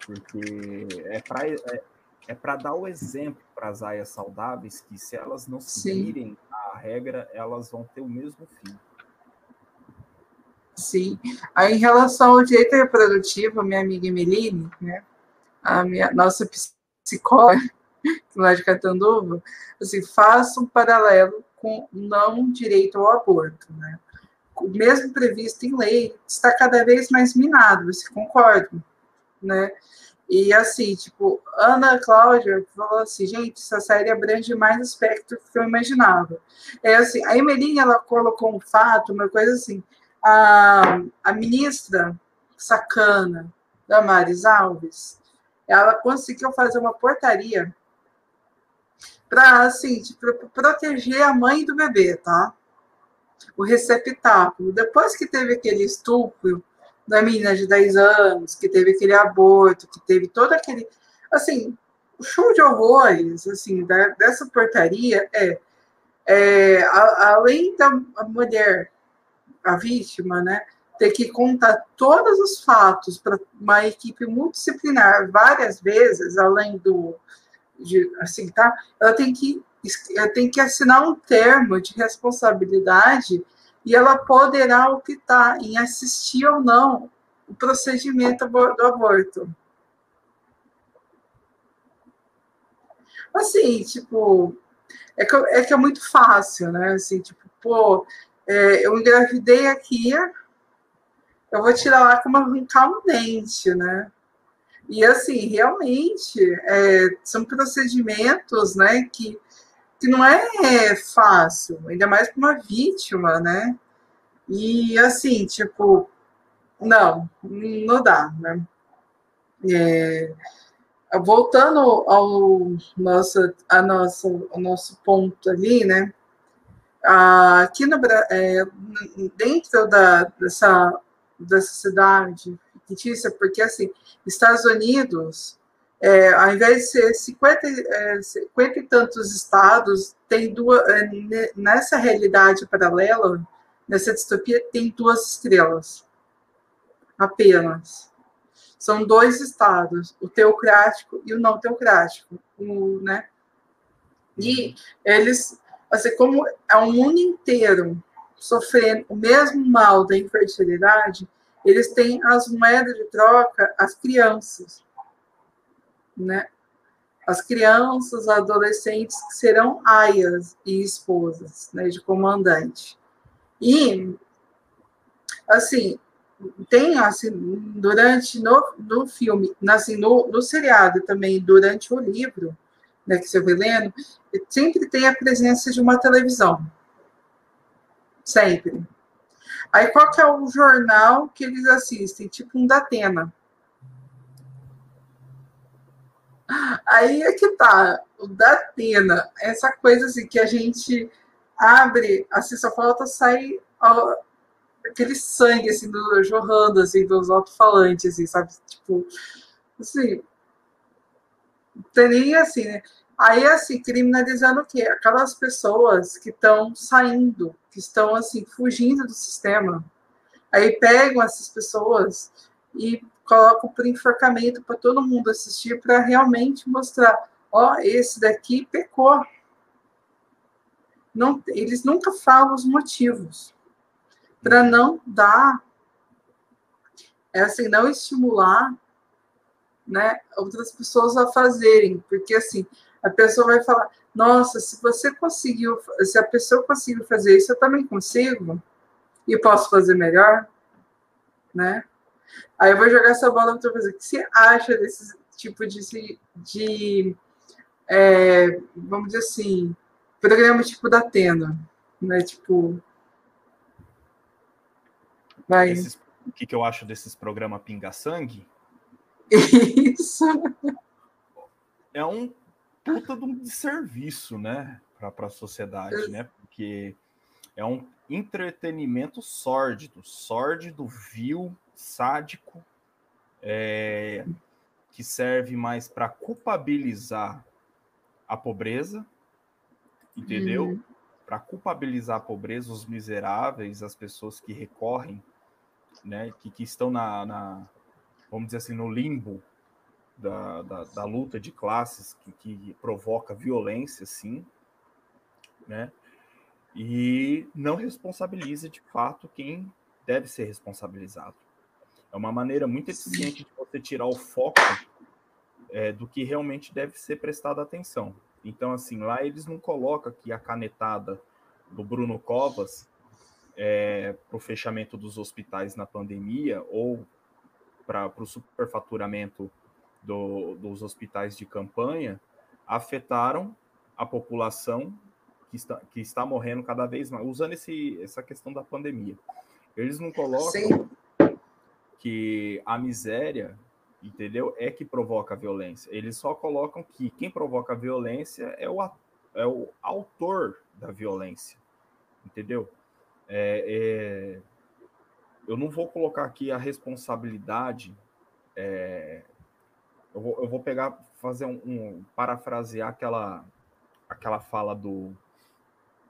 porque é para é, é para dar o exemplo para as aias saudáveis que se elas não seguirem a regra, elas vão ter o mesmo fim. Sim. Aí, em relação ao direito reprodutivo, minha amiga Emeline, né, a minha, nossa psicóloga, lá de Catanduva, assim, faça um paralelo com não direito ao aborto, né? O mesmo previsto em lei está cada vez mais minado, você concorda? Né? E assim, tipo, Ana Cláudia falou assim, gente, essa série abrange mais aspectos do que eu imaginava. É assim, a Emeline, ela colocou um fato, uma coisa assim, a, a ministra sacana, Damares Alves, ela conseguiu fazer uma portaria para assim, tipo, proteger a mãe do bebê, tá? O receptáculo. Depois que teve aquele estupro da menina de 10 anos, que teve aquele aborto, que teve todo aquele. Assim, o show de horrores, assim, da, dessa portaria é, é a, além da mulher, a vítima, né, ter que contar todos os fatos para uma equipe multidisciplinar várias vezes, além do. De, assim, tá? Ela tem que, ela tem que assinar um termo de responsabilidade e ela poderá optar em assistir ou não o procedimento do aborto. Assim, tipo, é que, é que é muito fácil, né? Assim, tipo, pô, é, eu engravidei aqui, eu vou tirar lá como arrancar um dente, né? E assim, realmente, é, são procedimentos, né, que que não é fácil, ainda mais para uma vítima, né? E assim, tipo, não, não dá, né? É, voltando ao nosso, a nossa, ao nosso ponto ali, né? Aqui no, é, dentro da, dessa, dessa cidade fictícia, porque assim, Estados Unidos é, ao invés de ser 50, é, 50 e tantos estados, tem duas, é, nessa realidade paralela, nessa distopia, tem duas estrelas. Apenas. São dois estados, o teocrático e o não teocrático. O, né? E eles, assim, como é o mundo inteiro sofrendo o mesmo mal da infertilidade, eles têm as moedas de troca, as crianças né? As crianças, adolescentes que serão aias e esposas, né, de comandante. E, assim, tem, assim, durante, no, no filme, assim, no, no seriado também, durante o livro, né, que você vai lendo, sempre tem a presença de uma televisão. Sempre. Aí, qual que é o jornal que eles assistem? Tipo um da Atena. Aí é que tá, o da Atena, essa coisa assim que a gente abre, assim, só falta sair ó, aquele sangue assim, do, jorrando assim, dos alto-falantes, assim, sabe? Tipo, assim, teria assim, né? Aí, assim, criminalizando o quê? Aquelas pessoas que estão saindo, que estão, assim, fugindo do sistema. Aí pegam essas pessoas e colocam por enforcamento para todo mundo assistir, para realmente mostrar, ó, esse daqui pecou. Não, eles nunca falam os motivos para não dar, é assim, não estimular, né, outras pessoas a fazerem, porque assim, a pessoa vai falar, nossa, se você conseguiu, se a pessoa conseguiu fazer isso, eu também consigo e posso fazer melhor, né? Aí eu vou jogar essa bola para você. O que você acha desse tipo de, de é, vamos dizer assim, programa tipo da Atena, né? Tipo, vai. Esses, o que, que eu acho desses programas pinga-sangue? Isso. É um puta de um serviço, né, para a sociedade, né? Porque é um entretenimento sórdido, sórdido, vil, sádico, é, que serve mais para culpabilizar a pobreza, entendeu? Uhum. Para culpabilizar a pobreza, os miseráveis, as pessoas que recorrem, né, que, que estão na, na, vamos dizer assim, no limbo da, da, da luta de classes que, que provoca violência, sim, né? E não responsabiliza de fato quem deve ser responsabilizado. É uma maneira muito eficiente de você tirar o foco é, do que realmente deve ser prestado atenção. Então, assim, lá eles não colocam aqui a canetada do Bruno Covas é, para o fechamento dos hospitais na pandemia ou para o superfaturamento do, dos hospitais de campanha afetaram a população que está, que está morrendo cada vez mais, usando esse, essa questão da pandemia. Eles não colocam. Que a miséria, entendeu, é que provoca a violência. Eles só colocam que quem provoca a violência é o, é o autor da violência, entendeu? É, é, eu não vou colocar aqui a responsabilidade. É, eu, vou, eu, vou, pegar, fazer um, um, parafrasear aquela, aquela fala do,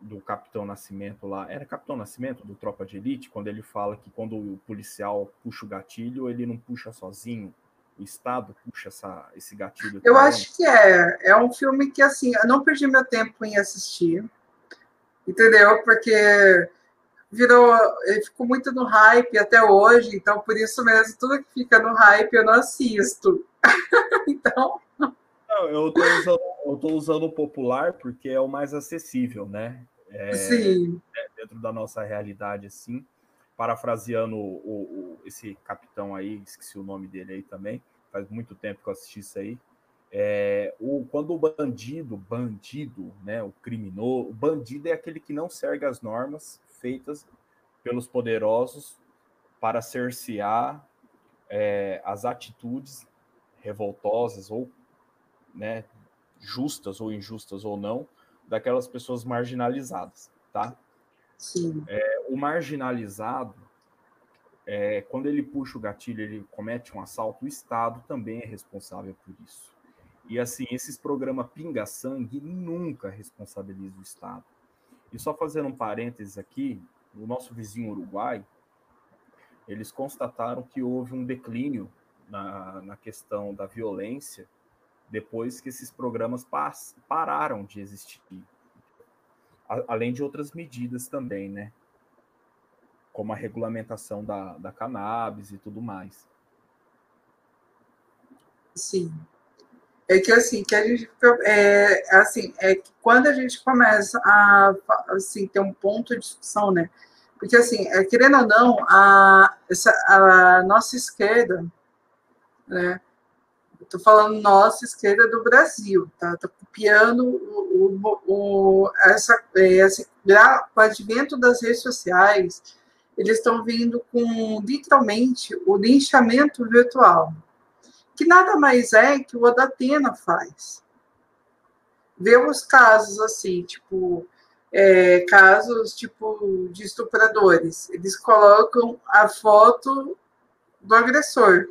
do Capitão Nascimento lá. Era Capitão Nascimento do Tropa de Elite, quando ele fala que quando o policial puxa o gatilho, ele não puxa sozinho. O Estado puxa essa, esse gatilho. Eu também. acho que é. É um filme que, assim, eu não perdi meu tempo em assistir. Entendeu? Porque virou, ele ficou muito no hype até hoje, então por isso mesmo, tudo que fica no hype eu não assisto. então. Eu estou usando, eu tô usando o popular porque é o mais acessível, né? É, Sim. É dentro da nossa realidade, assim. Parafraseando o, o, esse capitão aí, esqueci o nome dele aí também, faz muito tempo que eu assisti isso aí. É, o, quando o bandido, bandido, né, o criminoso, o bandido é aquele que não segue as normas feitas pelos poderosos para cercear é, as atitudes revoltosas ou né, justas ou injustas ou não daquelas pessoas marginalizadas, tá? Sim. É, o marginalizado, é, quando ele puxa o gatilho, ele comete um assalto, o Estado também é responsável por isso. E assim, esses programas pinga-sangue nunca responsabilizam o Estado. E só fazendo um parênteses aqui, o nosso vizinho Uruguai, eles constataram que houve um declínio na, na questão da violência depois que esses programas pararam de existir. Além de outras medidas também, né? Como a regulamentação da, da cannabis e tudo mais. Sim. É que assim, que a gente é, assim, é que quando a gente começa a assim, ter um ponto de discussão, né? Porque assim, é, querendo ou não, a, essa, a nossa esquerda, né? Estou falando nossa esquerda do Brasil, tá? Estou copiando o, o, o, essa, essa, com o advento das redes sociais, eles estão vindo com literalmente o linchamento virtual que nada mais é que o Odatena faz. Vemos casos assim, tipo, é, casos tipo de estupradores. Eles colocam a foto do agressor.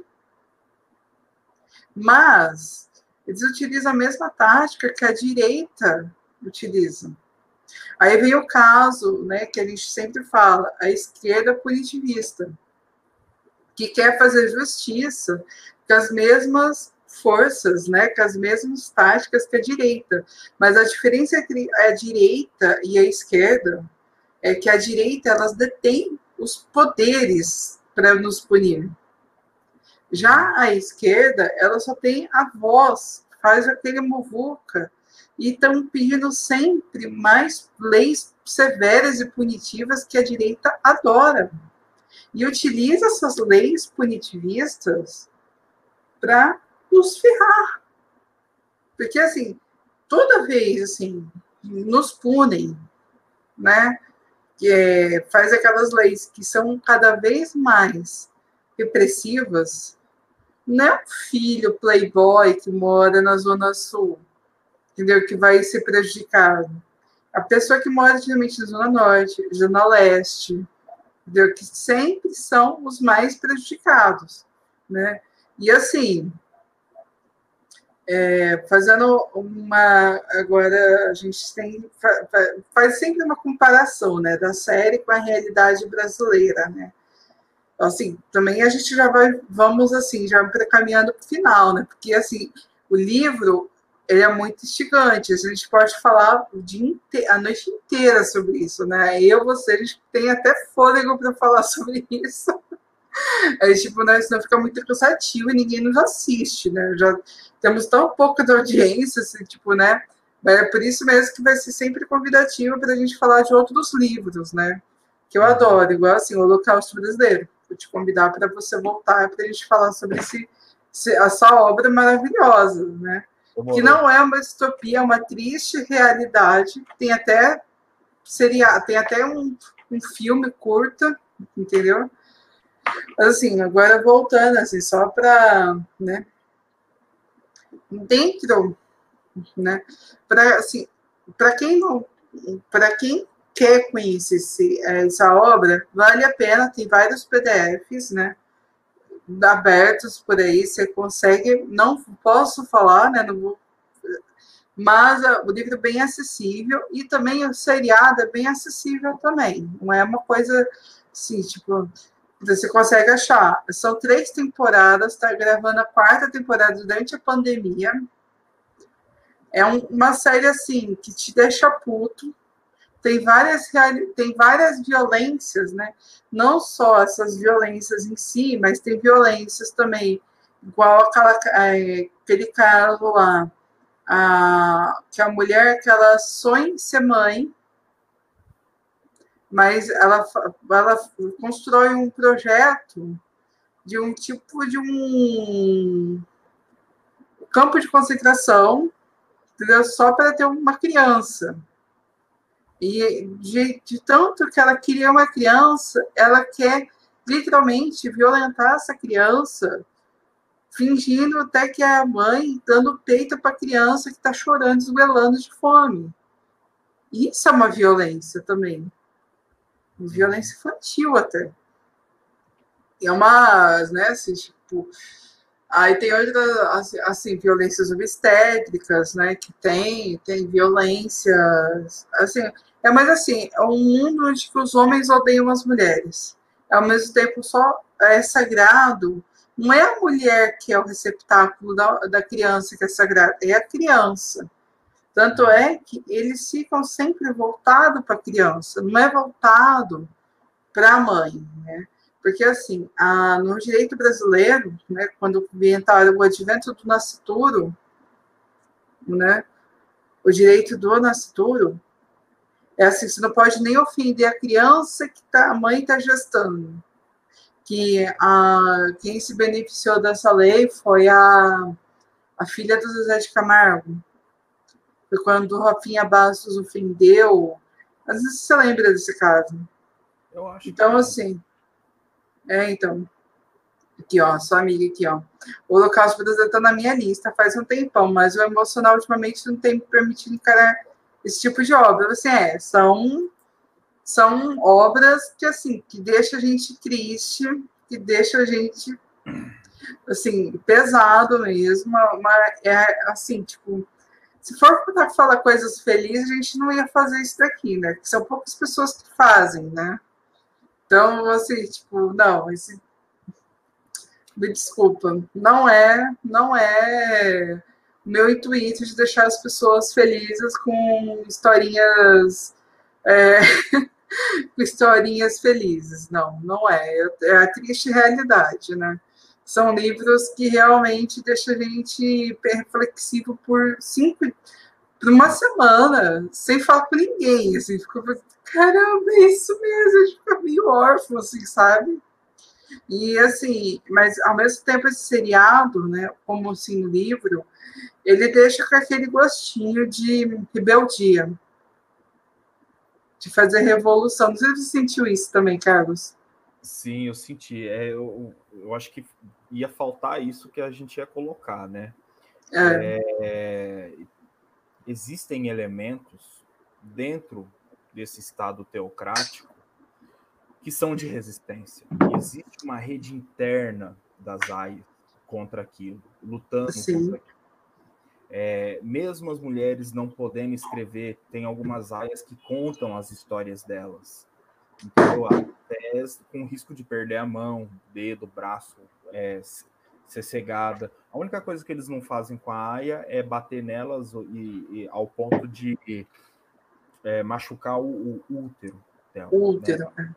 Mas eles utilizam a mesma tática que a direita utiliza. Aí vem o caso, né, que a gente sempre fala, a esquerda punitivista, que quer fazer justiça com as mesmas forças, né, com as mesmas táticas que a direita. Mas a diferença entre a direita e a esquerda é que a direita elas detém os poderes para nos punir. Já a esquerda, ela só tem a voz, faz aquele muvuca e estão pedindo sempre mais leis severas e punitivas que a direita adora. E utiliza essas leis punitivistas para nos ferrar. Porque, assim, toda vez, assim, nos punem, né? É, faz aquelas leis que são cada vez mais repressivas, não é um filho playboy que mora na Zona Sul, entendeu? Que vai ser prejudicado. A pessoa que mora, geralmente, na Zona Norte, Zona Leste, entendeu? Que sempre são os mais prejudicados, né? E assim, é, fazendo uma. Agora, a gente tem. Faz sempre uma comparação né, da série com a realidade brasileira, né? Assim, também a gente já vai, vamos assim, já caminhando para o final, né? Porque, assim, o livro, ele é muito instigante, a gente pode falar o dia inteiro, a noite inteira sobre isso, né? Eu, você, a gente tem até fôlego para falar sobre isso. Aí, tipo, né, senão fica muito cansativo e ninguém nos assiste, né? Já temos tão pouco de audiência, assim, tipo, né? É por isso mesmo que vai ser sempre convidativo para a gente falar de outros livros, né? Que eu uhum. adoro, igual assim, o Holocausto Brasileiro. Te convidar para você voltar para a gente falar sobre esse, essa obra maravilhosa, né? Que não é uma distopia, é uma triste realidade. Tem até seria, tem até um, um filme curta, entendeu? Assim, agora voltando, assim, só para, né? Dentro, né? Para assim, para quem não, para quem quer conhecer essa obra, vale a pena. Tem vários PDFs, né? Abertos por aí, você consegue. Não posso falar, né? Não mas o livro é bem acessível e também o seriado é bem acessível também. Não é uma coisa assim, tipo, você consegue achar. São três temporadas, está gravando a quarta temporada durante a pandemia. É um, uma série assim que te deixa puto. Tem várias, tem várias violências, né? Não só essas violências em si, mas tem violências também, igual aquela, é, aquele caso lá a, que a mulher que ela sonha ser mãe, mas ela, ela constrói um projeto de um tipo de um campo de concentração, só para ter uma criança. E de, de tanto que ela queria uma criança, ela quer literalmente violentar essa criança fingindo até que é a mãe dando peito para a criança que está chorando, esguelando de fome. Isso é uma violência também. Violência infantil até. É uma, né, assim, tipo, aí tem outras, assim, assim, violências obstétricas, né, que tem, tem violências, assim, é mais assim, é um mundo onde os homens odeiam as mulheres. Ao mesmo tempo, só é sagrado não é a mulher que é o receptáculo da, da criança que é sagrada, é a criança. Tanto é que eles ficam sempre voltados para a criança, não é voltado para a mãe, né? Porque, assim, a, no direito brasileiro, né, quando inventaram o advento do nascituro, né, o direito do nascituro, é assim, você não pode nem ofender a criança que tá, a mãe está gestando que a, quem se beneficiou dessa lei foi a, a filha do José de Camargo. Foi quando o Rafinha Bastos ofendeu. Às vezes você lembra desse caso. Eu acho. Então, que... assim. É, então. Aqui, ó, sua amiga aqui, ó. O Holocausto Brasileiro está na minha lista faz um tempão, mas o emocional ultimamente não tem me permitido encarar esse tipo de obra. Assim, é, são são obras que assim que deixa a gente triste, que deixa a gente assim pesado mesmo, mas é assim tipo se for para falar coisas felizes, a gente não ia fazer isso daqui, né? Porque são poucas pessoas que fazem, né? Então, assim, tipo, não, esse... me desculpa, não é, não é meu intuito de deixar as pessoas felizes com historinhas é, com historinhas felizes. Não, não é. É a triste realidade, né? São livros que realmente deixam a gente reflexivo por cinco, por uma semana, sem falar com ninguém, assim, ficou, caramba, é isso mesmo, a gente fica meio órfão, assim, sabe? E assim, mas ao mesmo tempo esse seriado, né, como assim, livro, ele deixa com aquele gostinho de rebeldia, de fazer revolução. Sei se você sentiu isso também, Carlos. Sim, eu senti. É, eu, eu acho que ia faltar isso que a gente ia colocar, né? É. É, existem elementos dentro desse Estado teocrático que são de resistência. Existe uma rede interna das AIAs contra aquilo, lutando Sim. contra aquilo. É, mesmo as mulheres não podendo escrever, tem algumas áreas que contam as histórias delas. Então, até com risco de perder a mão, dedo, braço, é, ser cegada. A única coisa que eles não fazem com a aia é bater nelas e, e ao ponto de é, machucar o, o, útero dela. O né? útero. Né?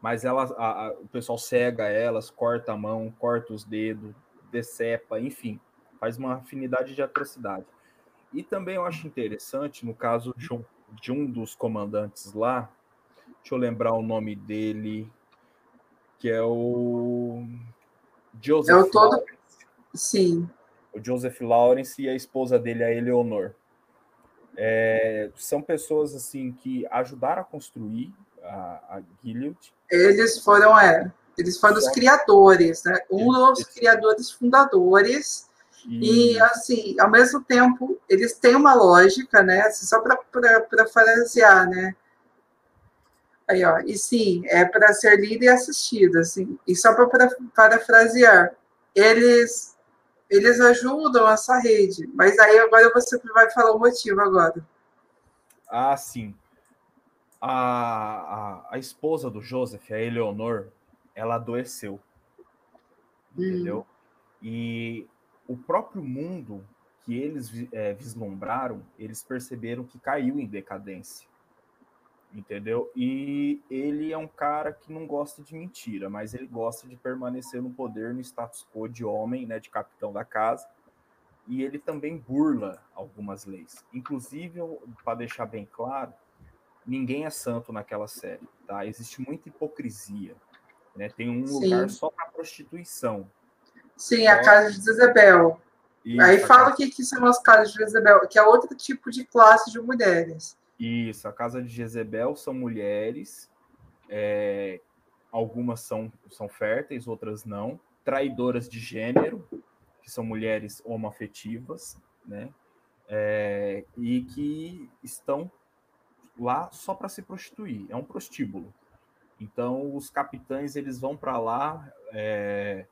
Mas elas, a, a, o pessoal cega elas, corta a mão, corta os dedos, decepa, enfim faz uma afinidade de atrocidade. E também eu acho interessante, no caso de um, de um dos comandantes lá, deixa eu lembrar o nome dele, que é o Joseph é o todo Sim. O Joseph Lawrence e a esposa dele, a Eleonor. É, são pessoas assim que ajudaram a construir a, a Gilead. Eles foram, é, eles foram os criadores, né? Um dos criadores fundadores. E... assim, ao mesmo tempo, eles têm uma lógica, né? Assim, só para frasear, né? Aí, ó, e sim, é para ser lido e assistido, assim. E só para parafrasear, eles eles ajudam essa rede, mas aí agora você vai falar o motivo agora. Ah, sim. A, a, a esposa do Joseph, a Eleonor, ela adoeceu. Hum. Entendeu? E o próprio mundo que eles é, vislumbraram, eles perceberam que caiu em decadência. Entendeu? E ele é um cara que não gosta de mentira, mas ele gosta de permanecer no poder, no status quo de homem, né, de capitão da casa. E ele também burla algumas leis. Inclusive, para deixar bem claro, ninguém é santo naquela série, tá? Existe muita hipocrisia. Né? Tem um Sim. lugar só para prostituição. Sim, a casa de Jezebel. Isso, Aí fala o que, que são as casas de Jezebel, que é outro tipo de classe de mulheres. Isso, a casa de Jezebel são mulheres, é, algumas são, são férteis, outras não, traidoras de gênero, que são mulheres homoafetivas, né? É, e que estão lá só para se prostituir, é um prostíbulo. Então, os capitães eles vão para lá, é,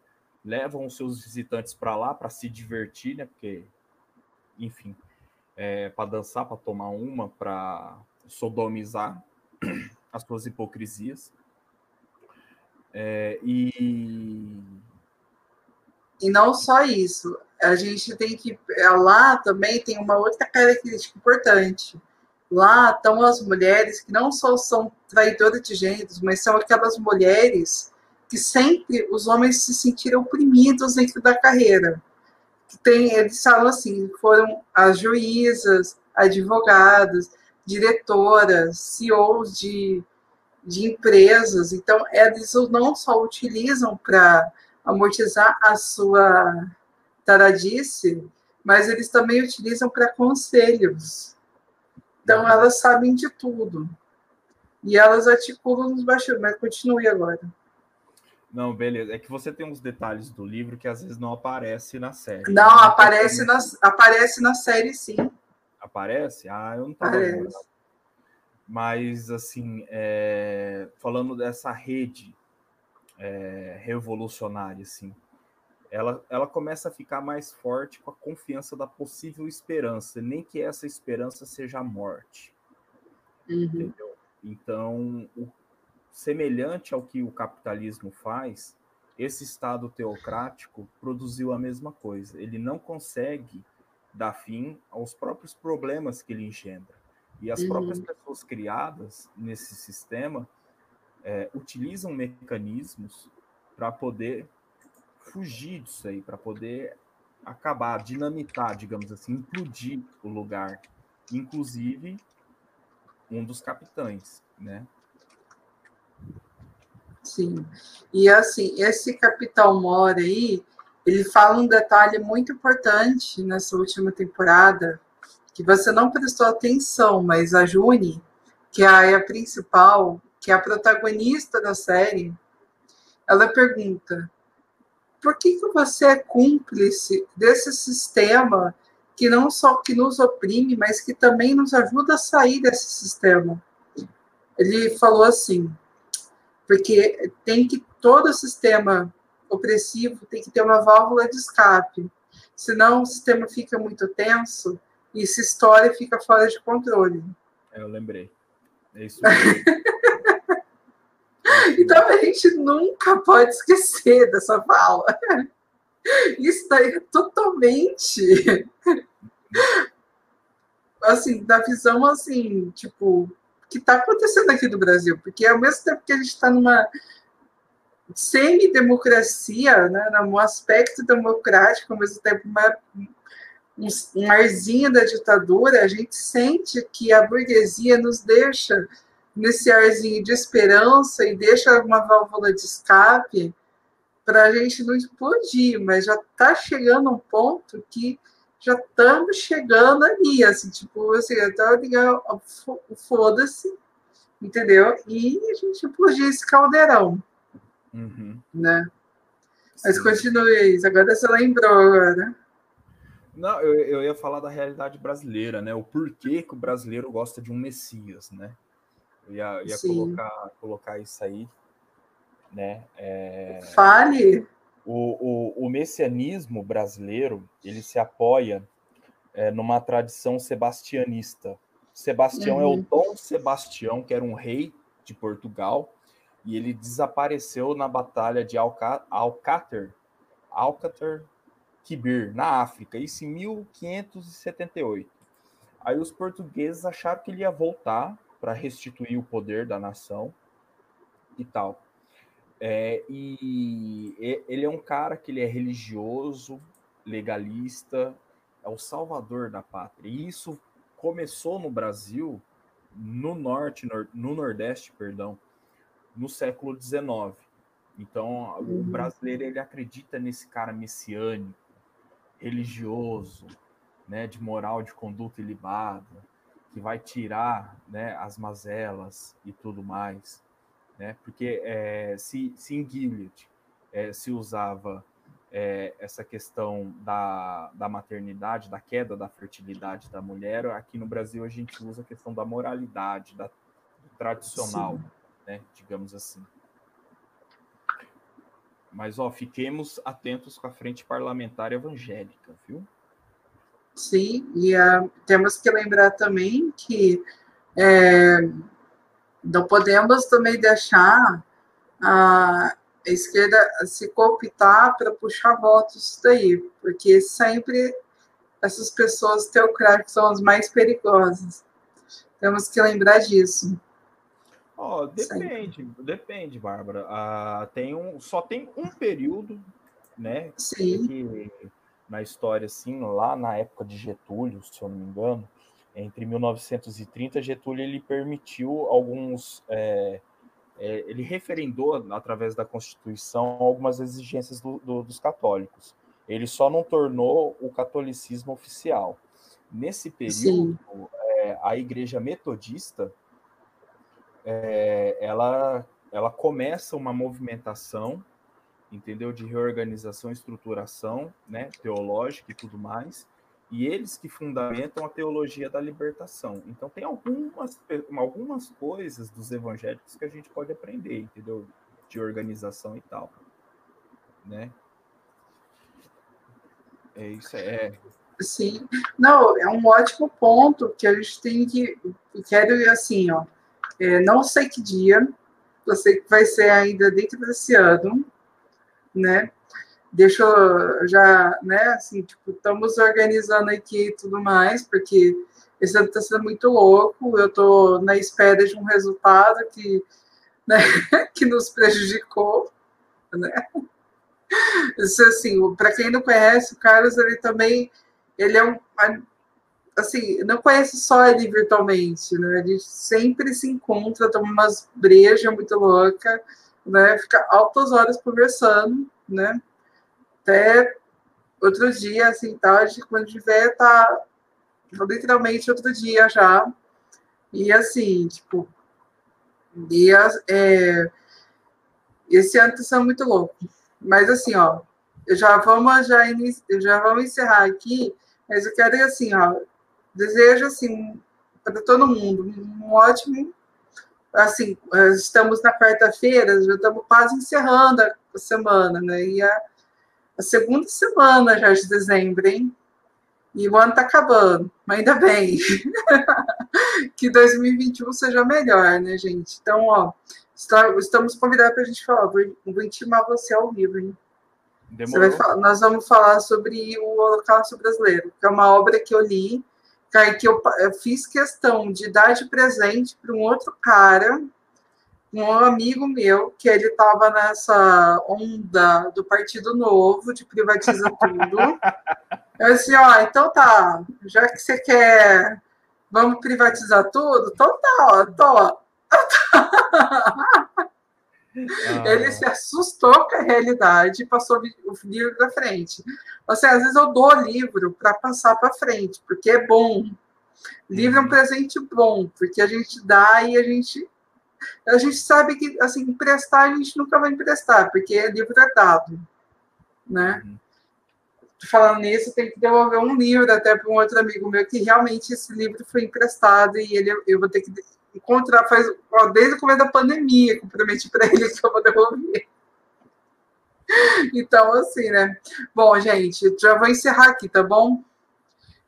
levam os seus visitantes para lá para se divertir, né? Porque, enfim, é, para dançar, para tomar uma, para sodomizar as suas hipocrisias. É, e e não só isso, a gente tem que lá também tem uma outra característica importante Lá estão as mulheres que não só são traidoras de gêneros, mas são aquelas mulheres que sempre os homens se sentiram oprimidos dentro da carreira. Tem, eles falam assim, foram as juízas, advogadas, diretoras, CEOs de, de empresas. Então, eles não só utilizam para amortizar a sua taradice, mas eles também utilizam para conselhos. Então, elas sabem de tudo. E elas articulam nos bastidores, mas continue agora. Não, beleza. É que você tem uns detalhes do livro que às vezes não aparece na série. Não, né? aparece, na, aparece na série, sim. Aparece? Ah, eu não estava lembrando. Mas, assim, é... falando dessa rede é... revolucionária, assim, ela, ela começa a ficar mais forte com a confiança da possível esperança, nem que essa esperança seja a morte. Uhum. Entendeu? Então, o, semelhante ao que o capitalismo faz, esse Estado teocrático produziu a mesma coisa. Ele não consegue dar fim aos próprios problemas que ele engendra. E as uhum. próprias pessoas criadas nesse sistema é, utilizam mecanismos para poder fugir disso aí, para poder acabar, dinamitar, digamos assim, implodir o lugar. Inclusive, um dos capitães, né? Sim. E assim, esse capitão Mora aí, ele fala um detalhe muito importante nessa última temporada, que você não prestou atenção, mas a Juni, que é a principal, que é a protagonista da série, ela pergunta: por que, que você é cúmplice desse sistema que não só que nos oprime, mas que também nos ajuda a sair desse sistema? Ele falou assim, porque tem que todo sistema opressivo tem que ter uma válvula de escape, senão o sistema fica muito tenso e se história fica fora de controle. É, eu lembrei. É isso Então a gente nunca pode esquecer dessa fala. Isso daí é totalmente assim, da visão assim, tipo, que está acontecendo aqui no Brasil, porque ao mesmo tempo que a gente está numa semi-democracia, né, num aspecto democrático, ao mesmo tempo uma, um, um arzinho da ditadura, a gente sente que a burguesia nos deixa nesse arzinho de esperança e deixa uma válvula de escape para a gente não explodir, mas já está chegando um ponto que já estamos chegando ali, assim, tipo, assim, até ligar foda-se, entendeu? E a gente explodir esse caldeirão, uhum. né? Mas Sim. continue aí, agora você lembrou agora. Não, eu, eu ia falar da realidade brasileira, né? O porquê que o brasileiro gosta de um Messias, né? Eu ia, ia colocar, colocar isso aí, né? É... Fale! O, o, o messianismo brasileiro, ele se apoia é, numa tradição sebastianista. Sebastião uhum. é o uhum. Dom Sebastião, que era um rei de Portugal, e ele desapareceu na batalha de Alca Alcácer, Alcácer Quibir, na África, isso em 1578. Aí os portugueses acharam que ele ia voltar para restituir o poder da nação e tal. É, e ele é um cara que ele é religioso, legalista, é o salvador da pátria. E isso começou no Brasil, no norte, no nordeste, perdão, no século XIX. Então, o uhum. brasileiro ele acredita nesse cara messiânico, religioso, né, de moral, de conduta ilibada, que vai tirar, né, as mazelas e tudo mais, né? Porque é, se, se em Gilead é, se usava é, essa questão da, da maternidade, da queda da fertilidade da mulher, aqui no Brasil a gente usa a questão da moralidade, da tradicional, Sim. né, digamos assim. Mas, ó, fiquemos atentos com a frente parlamentar evangélica, viu? Sim, e uh, temos que lembrar também que é, não podemos também deixar a esquerda se cooptar para puxar votos daí, porque sempre essas pessoas teocráticas são as mais perigosas. Temos que lembrar disso. Oh, depende, Sempre. depende, Bárbara. Ah, tem um, só tem um período, né? Sim. Que, na história, assim, lá na época de Getúlio, se eu não me engano, entre 1930, Getúlio ele permitiu alguns. É, é, ele referendou, através da Constituição, algumas exigências do, do, dos católicos. Ele só não tornou o catolicismo oficial. Nesse período, é, a Igreja Metodista é, ela, ela começa uma movimentação, entendeu? De reorganização, estruturação, né? Teológica e tudo mais. E eles que fundamentam a teologia da libertação. Então, tem algumas, algumas coisas dos evangélicos que a gente pode aprender, entendeu? De organização e tal. Né? É isso, é. Sim. Não, é um ótimo ponto que a gente tem que. Quero, assim, ó é, não sei que dia, eu sei que vai ser ainda dentro desse ano, né? Deixa eu já, né, assim, tipo, estamos organizando aqui e tudo mais, porque esse ano está sendo muito louco, eu estou na espera de um resultado que, né, que nos prejudicou, né? Isso, assim, para quem não conhece, o Carlos, ele também, ele é um assim, não conhece só ele virtualmente, né? A gente sempre se encontra, toma umas brejas muito louca, né? Fica altas horas conversando, né? Até outro dia, assim, tarde, quando tiver, tá literalmente outro dia já. E assim, tipo, dias, é, esse ano tá sendo muito louco. Mas assim, ó, já vamos já, já vamos encerrar aqui, mas eu quero assim, ó, Desejo, assim, para todo mundo um ótimo. Assim, estamos na quarta-feira, já estamos quase encerrando a semana, né? E a, a segunda semana já de dezembro, hein? E o ano está acabando, mas ainda bem. que 2021 seja melhor, né, gente? Então, ó, estamos convidados para a gente falar. Vou, vou intimar você ao vivo, hein? Falar, nós vamos falar sobre o Holocausto Brasileiro, que é uma obra que eu li que eu, eu fiz questão de dar de presente para um outro cara, um amigo meu, que ele estava nessa onda do Partido Novo, de privatiza tudo. Eu disse, ó, então tá, já que você quer, vamos privatizar tudo? Então tá, ó, tô. Ah. Ele se assustou com a realidade e passou o livro para frente. Assim, às vezes eu dou livro para passar para frente, porque é bom. Livro é um uhum. presente bom, porque a gente dá e a gente a gente sabe que assim emprestar a gente nunca vai emprestar, porque livro é dado, né? Uhum. Falando nisso, tem que devolver um livro até para um outro amigo meu que realmente esse livro foi emprestado e ele eu vou ter que encontrar faz ó, desde o começo da pandemia, que eu prometi para ele que eu vou devolver. Então, assim, né? Bom, gente, já vou encerrar aqui, tá bom?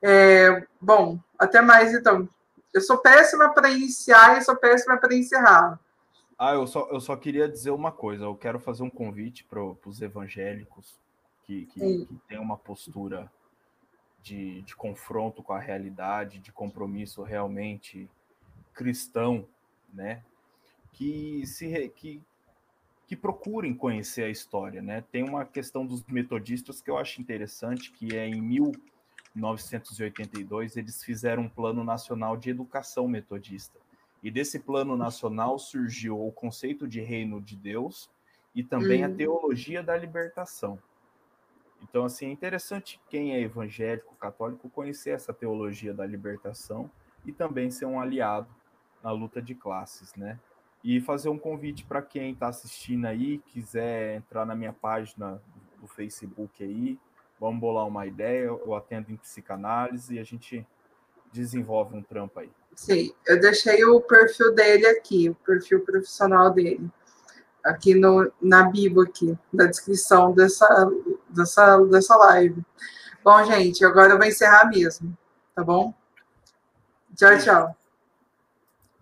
É, bom, até mais então. Eu sou péssima para iniciar e sou péssima para encerrar. Ah, eu só, eu só queria dizer uma coisa. Eu quero fazer um convite para os evangélicos que, que, que têm uma postura de, de confronto com a realidade, de compromisso realmente cristão, né? Que se que, que procurem conhecer a história, né? Tem uma questão dos metodistas que eu acho interessante, que é em 1982 eles fizeram um plano nacional de educação metodista. E desse plano nacional surgiu o conceito de reino de Deus e também a hum. teologia da libertação. Então, assim, é interessante quem é evangélico, católico, conhecer essa teologia da libertação e também ser um aliado na luta de classes, né? E fazer um convite para quem está assistindo aí, quiser entrar na minha página do Facebook aí, vamos bolar uma ideia, eu atendo em psicanálise e a gente desenvolve um trampo aí. Sim, eu deixei o perfil dele aqui, o perfil profissional dele, aqui no, na Bíblia, aqui, na descrição dessa, dessa, dessa live. Bom, gente, agora eu vou encerrar mesmo, tá bom? Tchau, tchau.